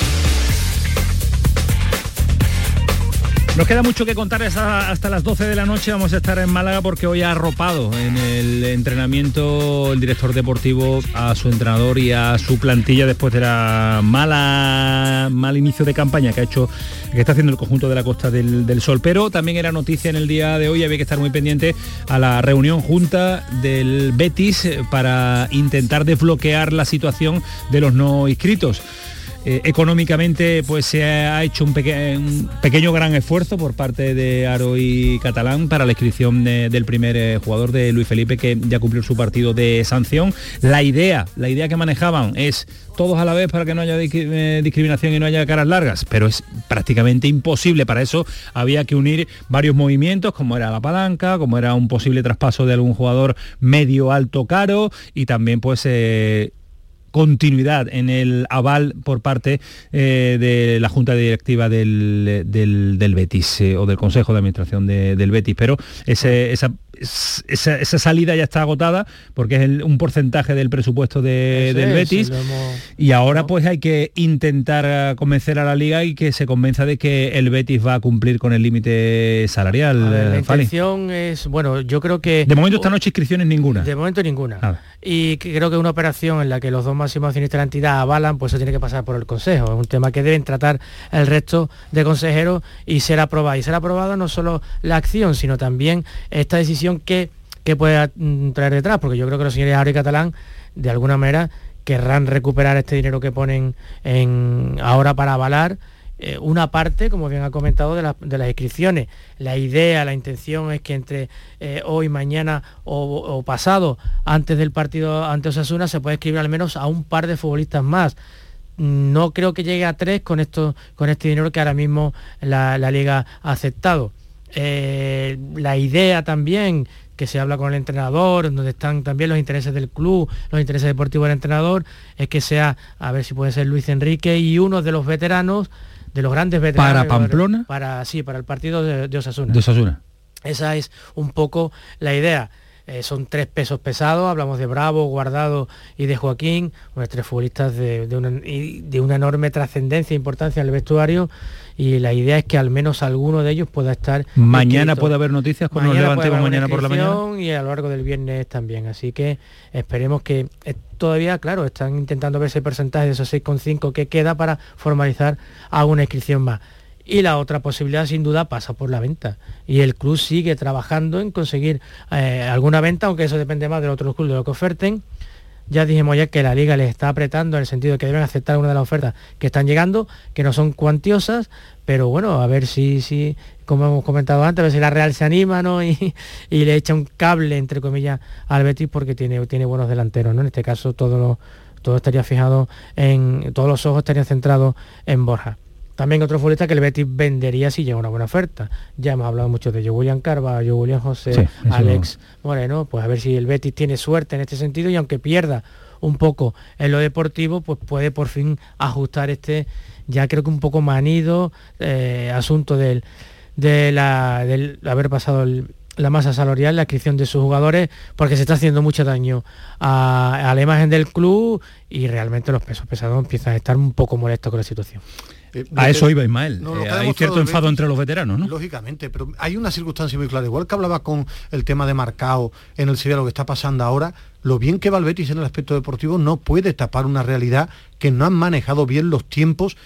Nos queda mucho que contar hasta, las 12 de la noche. Vamos a estar en Málaga porque hoy ha arropado en el entrenamiento el director deportivo a su entrenador y a su plantilla después de la mala mal inicio de campaña que ha hecho que está haciendo el conjunto de la Costa del, del Sol. Pero también era noticia en el día de hoy, había que estar muy pendiente a la reunión junta del Betis para intentar desbloquear la situación de los no inscritos. Eh, económicamente pues se ha hecho un, pequeño gran esfuerzo por parte de Aro y Catalán para la inscripción del primer eh, jugador de Luis Felipe que ya cumplió su partido de sanción. La idea, la idea que manejaban es todos a la vez para que no haya eh, discriminación y no haya caras largas, pero es prácticamente imposible. Para eso había que unir varios movimientos, como era la palanca, como era un posible traspaso de algún jugador medio alto caro y también pues continuidad en el aval por parte eh, de la Junta Directiva del, del, Betis eh, o del Consejo de Administración del Betis, pero ese, esa esa, salida ya está agotada porque es un porcentaje del presupuesto del Betis y ahora pues hay que intentar convencer a la liga y que se convenza de que el Betis va a cumplir con el límite salarial. la intención es, bueno, yo creo que... De momento esta noche inscripciones ninguna. De momento ninguna. Y creo que una operación en la que los dos máximos accionistas de la entidad avalan, pues eso tiene que pasar por el Consejo. Es un tema que deben tratar el resto de consejeros y ser aprobado. Y ser aprobado no solo la acción, sino también esta decisión que, que pueda mm, traer detrás, porque yo creo que los señores Ari Catalán, de alguna manera, querrán recuperar este dinero que ponen en, ahora para avalar eh, una parte, como bien ha comentado, de, las inscripciones. La idea, la intención es que entre eh, hoy, mañana o, pasado, antes del partido ante Osasuna, se pueda escribir al menos a un par de futbolistas más. No creo que llegue a tres con, esto, con este dinero que ahora mismo la Liga ha aceptado. Eh, la idea también que se habla con el entrenador, donde están también los intereses del club, los intereses deportivos del entrenador, es que sea, a ver si puede ser Luis Enrique y uno de los veteranos, de los grandes veteranos. ¿Para Pamplona? Para, sí, para el partido de, Osasuna. De Osasuna. Esa es un poco la idea. Eh, son tres pesos pesados, hablamos de Bravo, Guardado y de Joaquín, tres futbolistas de, una, de una enorme trascendencia e importancia en el vestuario y la idea es que al menos alguno de ellos pueda estar mañana puede haber noticias cuando nos levantemos mañana por la mañana. y a lo largo del viernes también así que esperemos que eh, todavía claro están intentando ver ese porcentaje de esos 6,5 que queda para formalizar alguna inscripción más y la otra posibilidad sin duda pasa por la venta y el club sigue trabajando en conseguir eh, alguna venta aunque eso depende más del otro club de lo que oferten ya dijimos ya que la liga les está apretando en el sentido de que deben aceptar una de las ofertas que están llegando, que no son cuantiosas, pero bueno, a ver si, si como hemos comentado antes, a ver si la Real se anima ¿no? [laughs] y, le echa un cable, entre comillas, al Betis porque tiene, tiene buenos delanteros. ¿no? En este caso todo estaría fijado en, todos los ojos estarían centrados en Borja. También otro futbolista que el Betis vendería si llega una buena oferta. Ya hemos hablado mucho de yo William Carva, yo William José, Alex Moreno, pues a ver si el Betis tiene suerte en este sentido y aunque pierda un poco en lo deportivo, pues puede por fin ajustar este, ya creo que un poco manido eh, asunto del, de la, del haber pasado la masa salarial, la inscripción de sus jugadores, porque se está haciendo mucho daño a, a la imagen del club y realmente los pesos pesados empiezan a estar un poco molestos con la situación. Eh, a eso iba Ismael. Eh, hay cierto enfado entre los veteranos, ¿no? Lógicamente, pero hay una circunstancia muy clara. Igual que hablaba con el tema de Marcao en el Sevilla, lo que está pasando ahora, lo bien que va el Betis en el aspecto deportivo no puede tapar una realidad que no han manejado bien los tiempos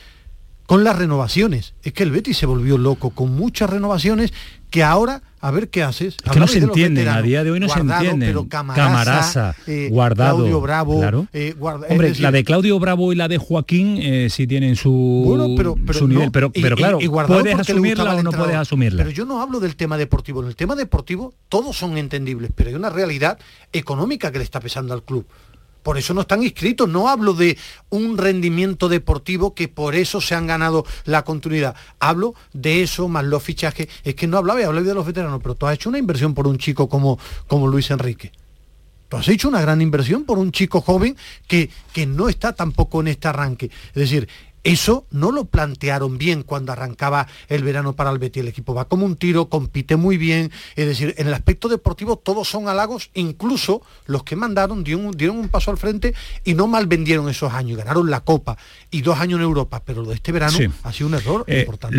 con las renovaciones. Es que el Betis se volvió loco con muchas renovaciones que ahora a ver qué haces. Es que no se entienden, a día de hoy no se entienden. Camarasa, eh, Guardado, Claudio Bravo. Claro. Eh, Hombre, la de Claudio Bravo y la de Joaquín eh, sí tienen su, pero, su nivel, pero, pero claro, puedes asumirla o no puedes asumirla. Pero yo no hablo del tema deportivo. En el tema deportivo todos son entendibles, pero hay una realidad económica que le está pesando al club por eso no están inscritos. No hablo de un rendimiento deportivo que por eso se han ganado la continuidad. Hablo de eso más los fichajes. Es que no hablaba, hablaba de los veteranos, pero tú has hecho una inversión por un chico como, como Luis Enrique. Tú has hecho una gran inversión por un chico joven que, que no está tampoco en este arranque. Es decir, eso no lo plantearon bien cuando arrancaba el verano para el Betis. El equipo va como un tiro, compite muy bien. Es decir, en el aspecto deportivo todos son halagos, incluso los que mandaron dieron, un paso al frente y no mal vendieron esos años. Ganaron la Copa y dos años en Europa. Pero lo de este verano ha sido un error eh, importante.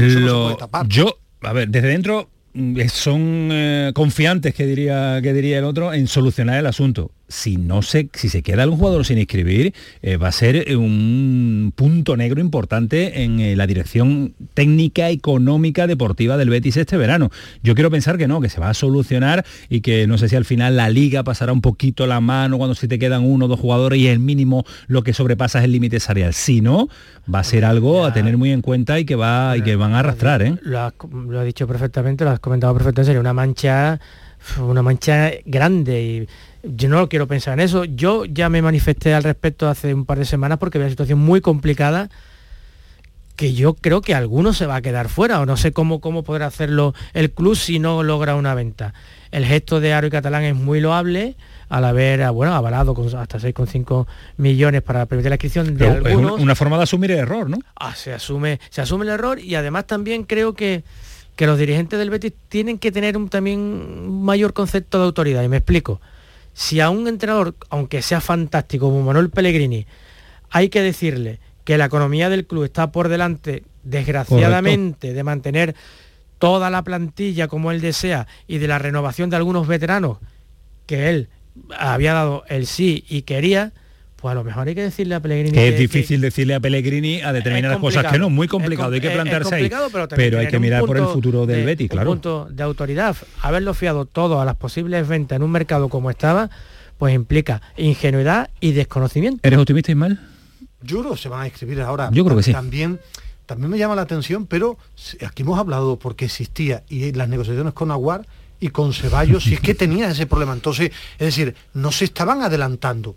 Yo a ver, desde dentro mm, son eh, confiantes, que diría, que diría el otro, en solucionar el asunto si no se, si se queda algún jugador sin inscribir, eh, va a ser eh, un punto negro importante en eh, la dirección técnica, económica, deportiva del Betis este verano. Yo quiero pensar que no, que se va a solucionar y que no sé si al final la liga pasará un poquito la mano cuando se te quedan uno o dos jugadores y el mínimo lo que sobrepasa es el límite salarial. Si no, va a ser algo a tener muy en cuenta y que va y que van a arrastrar. Lo, has, lo dicho perfectamente, lo has comentado perfectamente, sería una mancha una mancha grande y yo no quiero pensar en eso. Yo ya me manifesté al respecto hace un par de semanas porque había una situación muy complicada que yo creo que alguno se va a quedar fuera o no sé cómo, cómo podrá hacerlo el club si no logra una venta. El gesto de Aro y Catalán es muy loable al haber bueno, avalado con hasta 6,5 millones para permitir la inscripción de algunos. Es una forma de asumir el error, ¿no? Ah, se asume, se asume el error y además también creo que, que los dirigentes del Betis tienen que tener un, también un mayor concepto de autoridad. Y me explico si a un entrenador, aunque sea fantástico como Manuel Pellegrini, hay que decirle que la economía del club está por delante, desgraciadamente, de mantener toda la plantilla como él desea y de la renovación de algunos veteranos que él había dado el sí y quería, pues a lo mejor hay que decirle a Pellegrini que, es difícil decirle a Pellegrini a determinadas cosas que no, muy complicado, hay que plantearse ahí. Pero, hay que mirar por el futuro del Betis, claro. Un punto de autoridad, haberlo fiado todo a las posibles ventas en un mercado como estaba, pues implica ingenuidad y desconocimiento. ¿Eres optimista, Ismael? Yo creo que se van a escribir ahora. Yo creo que sí. También también me llama la atención, pero aquí hemos hablado porque existía y las negociaciones con Aguar y con Ceballos, si es que [laughs] tenía ese problema. Entonces, es decir, no se estaban adelantando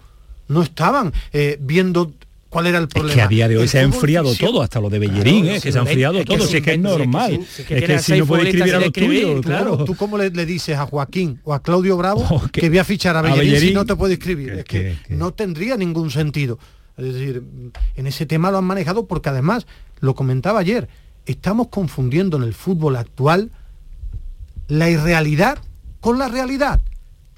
no estaban eh, viendo cuál era el problema. Es que a día de hoy se ha enfriado todo, hasta lo de Bellerín, eh, que se ha enfriado todo, si es que es normal. Es que, si no puede escribir a los tuyos, claro. ¿Tú cómo le, dices a Joaquín o a Claudio Bravo oh, que, voy a fichar a Bellerín, si no te puede escribir? es que, no tendría ningún sentido. Es decir, en ese tema lo han manejado porque además, lo comentaba ayer, estamos confundiendo en el fútbol actual la irrealidad con la realidad.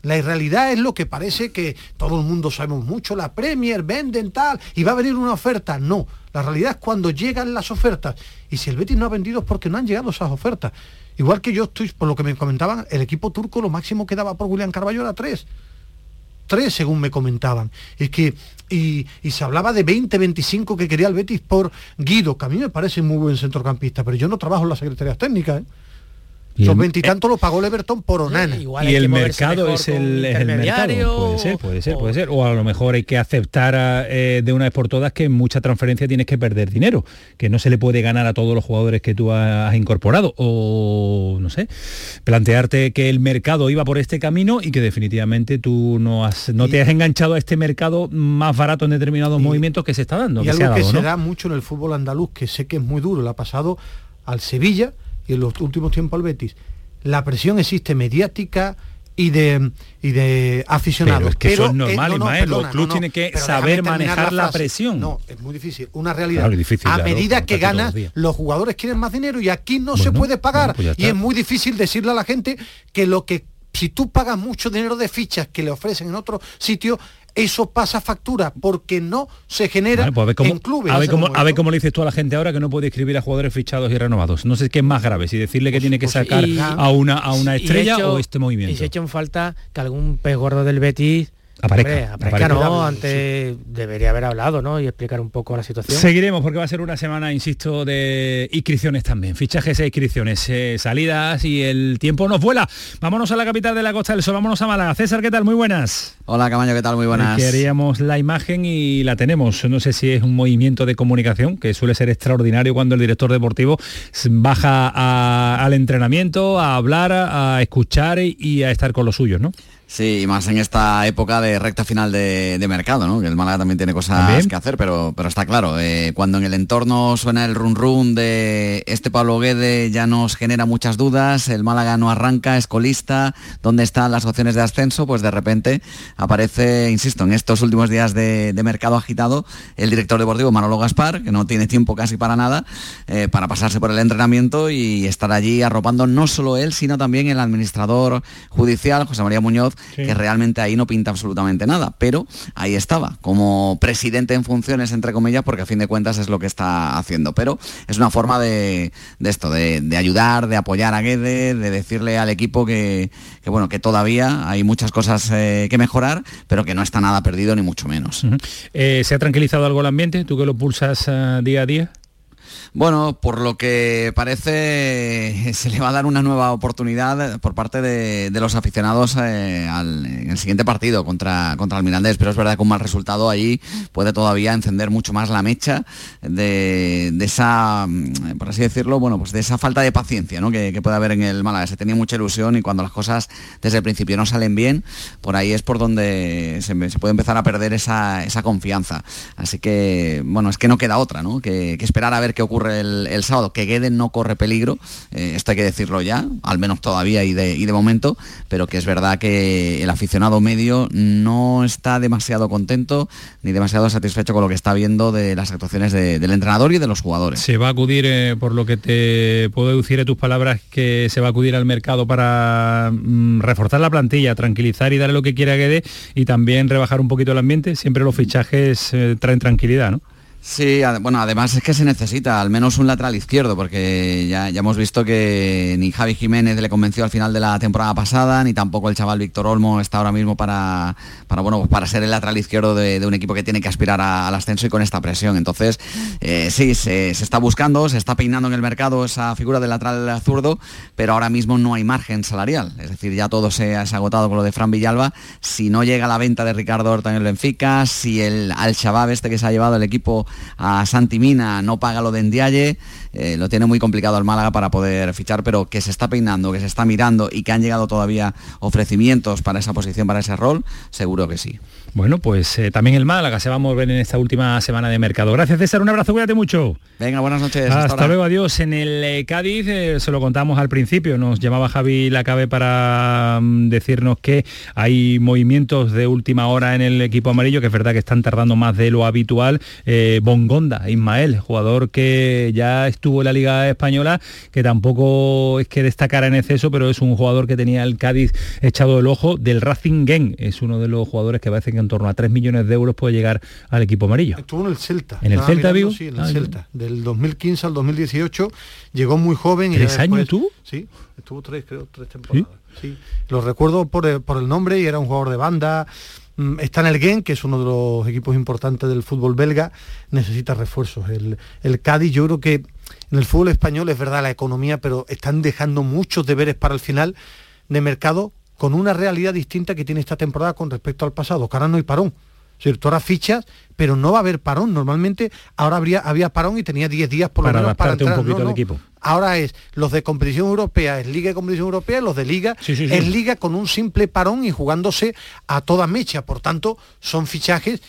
La irrealidad es lo que parece que todo el mundo sabemos mucho, la Premier, venden tal, y va a venir una oferta. No, la realidad es cuando llegan las ofertas. Y si el Betis no ha vendido es porque no han llegado esas ofertas. Igual que yo estoy, por lo que me comentaban, el equipo turco lo máximo que daba por William Carballo era tres. Tres, según me comentaban. Es que, y, y, se hablaba de 20, 25 que quería el Betis por Guido, que a mí me parece muy buen centrocampista, pero yo no trabajo en las secretarías técnicas. ¿eh? Son veintitantos lo pagó Leverton por Onana. y el mercado es el, mercado. Puede ser, puede ser, o, puede ser. O a lo mejor hay que aceptar eh, de una vez por todas que en mucha transferencia tienes que perder dinero, que no se le puede ganar a todos los jugadores que tú has incorporado. O no sé, plantearte que el mercado iba por este camino y que definitivamente tú no has, no te has enganchado a este mercado más barato en determinados movimientos que se está dando. Y que algo que se da mucho en el fútbol andaluz, que sé que es muy duro, le ha pasado al Sevilla y en los últimos tiempos al Betis, la presión existe mediática y de, y de aficionados. Pero es que eso es normal, eh, no, no, tiene que saber manejar la, presión. No, es muy difícil. Una realidad. a medida que ganas, los, jugadores quieren más dinero y aquí no se puede pagar. Pues y es muy difícil decirle a la gente que lo que si tú pagas mucho dinero de fichas que le ofrecen en otro sitio, eso pasa factura porque no se genera pues en clubes. A ver, cómo, a ver cómo le dices tú a la gente ahora que no puede escribir a jugadores fichados y renovados. No sé qué es más grave, si decirle que pues tiene que pues sacar a una a una estrella o este movimiento. Y se echa en falta que algún pez gordo del Betis Aparezca, aparezca, no, antes debería haber hablado, ¿no? Y explicar un poco la situación. Seguiremos porque va a ser una semana, insisto, de inscripciones también, fichajes e inscripciones, eh, salidas y el tiempo nos vuela. Vámonos a la capital de la Costa del Sol, vámonos a Málaga. César, ¿qué tal? Muy buenas. Hola Camaño, ¿qué tal? Muy buenas. Queríamos la imagen y la tenemos. No sé si es un movimiento de comunicación, que suele ser extraordinario cuando el director deportivo baja al entrenamiento, a hablar, a escuchar y a estar con los suyos, ¿no? Sí, y más en esta época de recta final de, mercado, ¿no? Que el Málaga también tiene cosas que hacer, pero, pero está claro, eh, cuando en el entorno suena el run run de este Pablo Guede ya nos genera muchas dudas, el Málaga no arranca, es colista, ¿dónde están las opciones de ascenso? Pues de repente aparece, insisto, en estos últimos días de, mercado agitado, el director deportivo Manolo Gaspar, que no tiene tiempo casi para nada, eh, para pasarse por el entrenamiento y estar allí arropando no solo él, sino también el administrador judicial, José María Muñoz, que realmente ahí no pinta absolutamente nada, pero ahí estaba, como presidente en funciones, entre comillas, porque a fin de cuentas es lo que está haciendo. Pero es una forma de, esto, de, ayudar, de apoyar a Guede, de decirle al equipo que, bueno, que todavía hay muchas cosas eh, que mejorar, pero que no está nada perdido ni mucho menos. Eh, ¿Se ha tranquilizado algo el ambiente? ¿Tú que lo pulsas eh, día a día? Bueno, por lo que parece [laughs] se le va a dar una nueva oportunidad por parte de, los aficionados eh, en el siguiente partido contra, contra el Mirandés, pero es verdad que un mal resultado allí puede todavía encender mucho más la mecha de, esa, mm, por así decirlo, bueno, pues de esa falta de paciencia que, puede haber en el Málaga. Se tenía mucha ilusión y cuando las cosas desde el principio no salen bien, por ahí es por donde se, puede empezar a perder esa, confianza. Así que, bueno, es que no queda otra, ¿no? Que, que esperar a ver qué ocurre el, sábado, que Gueden no corre peligro, eh, esto hay que decirlo ya, al menos todavía y de, y de momento, pero que es verdad que el aficionado medio no está demasiado contento ni demasiado satisfecho con lo que está viendo de las actuaciones del entrenador y de los jugadores. Se va a acudir, eh, por lo que te puedo deducir de tus palabras, que se va a acudir al mercado para mm, reforzar la plantilla, tranquilizar y darle lo que quiera a Guede y también rebajar un poquito el ambiente. Siempre los fichajes eh, traen tranquilidad, ¿no? Sí, bueno, además es que se necesita al menos un lateral izquierdo, porque ya, hemos visto que ni Javi Jiménez le convenció al final de la temporada pasada, ni tampoco el chaval Víctor Olmo está ahora mismo para, para, bueno, para ser el lateral izquierdo de, un equipo que tiene que aspirar al ascenso y con esta presión. Entonces, eh, sí, se, está buscando, se está peinando en el mercado esa figura del lateral zurdo, pero ahora mismo no hay margen salarial. Es decir, ya todo se ha agotado con lo de Fran Villalba. Si no llega la venta de Ricardo Horta en el Benfica, si el al Shabab este que se ha llevado el equipo a Santi Mina, no paga lo de Endialle, eh, lo tiene muy complicado el Málaga para poder fichar, pero que se está peinando, que se está mirando y que han llegado todavía ofrecimientos para esa posición, para ese rol, seguro que sí. Bueno, pues eh, también el Málaga se va a mover en esta última semana de mercado. Gracias César, un abrazo, cuídate mucho. Venga, buenas noches. Hasta, luego, adiós. En el eh, Cádiz, se lo contamos al principio, nos llamaba Javi Lacabe para mm, decirnos que hay movimientos de última hora en el equipo amarillo, que es verdad que están tardando más de lo habitual. Bongonda, Ismael, jugador que ya estuvo en la Liga Española, que tampoco es que destacara en exceso, pero es un jugador que tenía el Cádiz echado el ojo del Racing Gen. Es uno de los jugadores que parece que en torno a 3 millones de euros puede llegar al equipo amarillo. Estuvo en el Celta. ¿En el Celta vivo? Sí, en el ah, Celta. Del 2015 al 2018 llegó muy joven. ¿Tres y años tú? Sí, estuvo tres, creo, tres temporadas. ¿Sí? Lo recuerdo por el, por el nombre y era un jugador de banda, Mm, está en el Gen, que es uno de los equipos importantes del fútbol belga, necesita refuerzos. El, el Cádiz, yo creo que en el fútbol español es verdad la economía, pero están dejando muchos deberes para el final de mercado con una realidad distinta que tiene esta temporada con respecto al pasado, que ahora no hay parón. ¿cierto? Ahora fichas, pero no va a haber parón. Normalmente ahora habría, había parón y tenía 10 días por lo menos para entrar. un poquito equipo. Ahora es los de competición europea, es liga de competición europea, los de liga, es liga con un simple parón y jugándose a toda mecha. Por tanto, son fichajes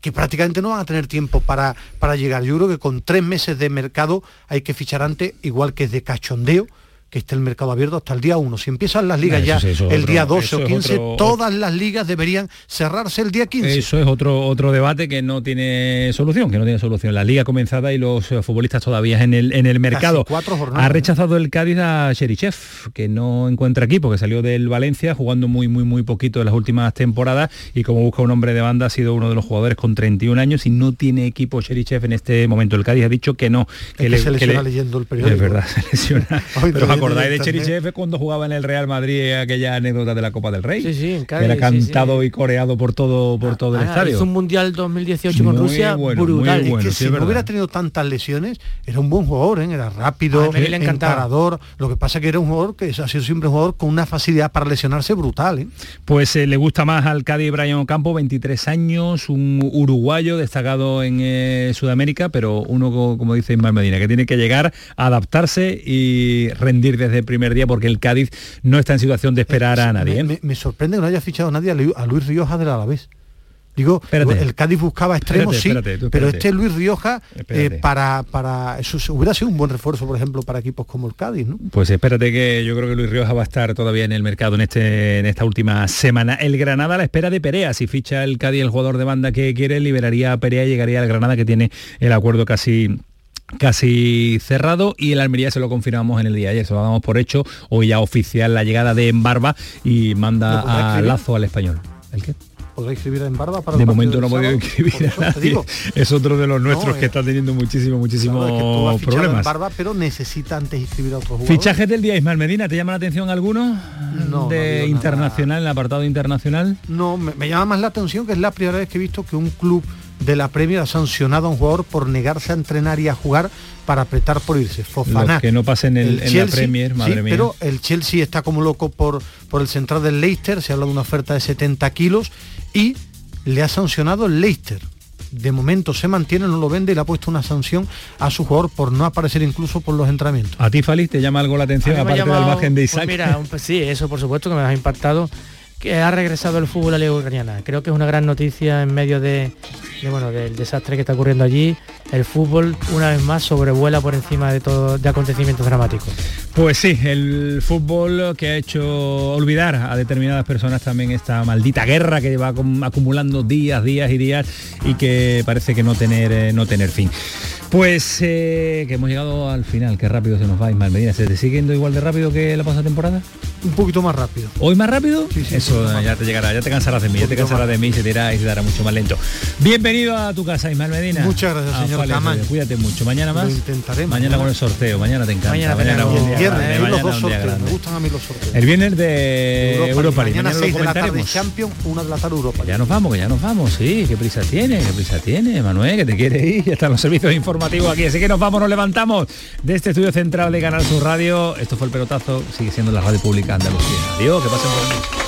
que prácticamente no van a tener tiempo para, para llegar. Yo creo que con tres meses de mercado hay que fichar antes, igual que es de cachondeo, que esté el mercado abierto hasta el día 1. Si empiezan las ligas ya el día 12 o 15, todas las ligas deberían cerrarse el día 15. Eso es otro otro debate que no tiene solución, que no tiene solución. La liga comenzada y los eh, futbolistas todavía en el, en el mercado. ha rechazado el Cádiz a Sherichev, que no encuentra equipo, que salió del Valencia jugando muy, muy, muy poquito en las últimas temporadas y como busca un hombre de banda ha sido uno de los jugadores con 31 años y no tiene equipo Sherichev en este momento. El Cádiz ha dicho que no. Que, le, se lesiona leyendo el periódico. Es verdad, [laughs] se lesiona. Acordáis de Cherichev cuando jugaba en el Real Madrid aquella anécdota de la Copa del Rey? Sí, sí, en Cádiz, Era cantado y coreado por todo por todo el ah, estadio. Hizo un Mundial 2018 con Rusia brutal. es que si no hubiera tenido tantas lesiones, era un buen jugador, ¿eh? era rápido, ah, encantador. Lo que pasa que era un jugador que ha sido siempre un jugador con una facilidad para lesionarse brutal. ¿eh? Pues eh, le gusta más al Cádiz Brian Ocampo, 23 años, un uruguayo destacado en eh, Sudamérica, pero uno, como dice Ismael Medina, que tiene que llegar a adaptarse y rendir desde el primer día porque el Cádiz no está en situación de esperar a nadie. ¿eh? Me, sorprende que no haya fichado nadie a Luis Rioja del Alavés. Digo, el Cádiz buscaba extremos, sí, pero este Luis Rioja eh, para, para eso hubiera sido un buen refuerzo, por ejemplo, para equipos como el Cádiz, ¿no? Pues espérate que yo creo que Luis Rioja va a estar todavía en el mercado en este en esta última semana. El Granada a la espera de Perea, si ficha el Cádiz el jugador de banda que quiere, liberaría a Perea y llegaría al Granada que tiene el acuerdo casi casi cerrado y el Almería se lo confirmamos en el día de ayer, se lo damos por hecho, hoy ya oficial la llegada de Embarba y manda a Lazo al español. ¿El qué? ¿Podrá inscribir en Barba para De momento no ha podido inscribir a nadie. Es otro de los nuestros que está teniendo muchísimo, muchísimo problemas. En Barba, pero necesita antes inscribir a otros jugadores. Fichajes del día, Ismael Medina, ¿te llama la atención alguno? No, de internacional, en el apartado internacional. No, me, llama más la atención que es la primera vez que he visto que un club de la Premier ha sancionado a un jugador por negarse a entrenar y a jugar para apretar por irse. Fofana. que no pasen en, en la Premier, madre mía. Pero el Chelsea está como loco por, por el central del Leicester, se habla de una oferta de 70 kilos y le ha sancionado el Leicester. De momento se mantiene, no lo vende y le ha puesto una sanción a su jugador por no aparecer incluso por los entrenamientos. ¿A ti, Fali, te llama algo la atención aparte del margen de pues Isaac? mira, sí, eso por supuesto que me ha impactado ha regresado el fútbol a la liga ucraniana. Creo que es una gran noticia en medio de, bueno, del desastre que está ocurriendo allí. El fútbol una vez más sobrevuela por encima de todo de acontecimientos dramáticos. Pues sí, el fútbol que ha hecho olvidar a determinadas personas también esta maldita guerra que va acumulando días, días y días y que parece que no tener eh, no tener fin. Pues eh, que hemos llegado al final, qué rápido se nos va Ismael Medina. ¿Se te sigue yendo igual de rápido que la pasada temporada? Un poquito más rápido. ¿Hoy más rápido? Eso ya te llegará, ya te cansarás de mí, ya te cansarás de mí, se te irá y se dará mucho más lento. Bienvenido a tu casa, Ismael Medina. Muchas gracias, ah, señor. Cuídate mucho. Mañana más. Lo intentaremos. Mañana con el sorteo, mañana te encanta. Mañana, mañana el viernes, los dos sorteos. Me gustan a mí los sorteos. El viernes de Europa, League. Mañana, 6 de la tarde Champions, una de la tarde Europa. Ya nos vamos, que ya nos vamos, sí. Qué prisa tiene, qué prisa tiene, Manuel, que te quiere ir. Están los servicios aquí, así que nos vamos, nos levantamos de este estudio central de Canal Sur Radio. Esto fue el pelotazo, sigue siendo la radio pública Andalucía. Adiós, que pasen por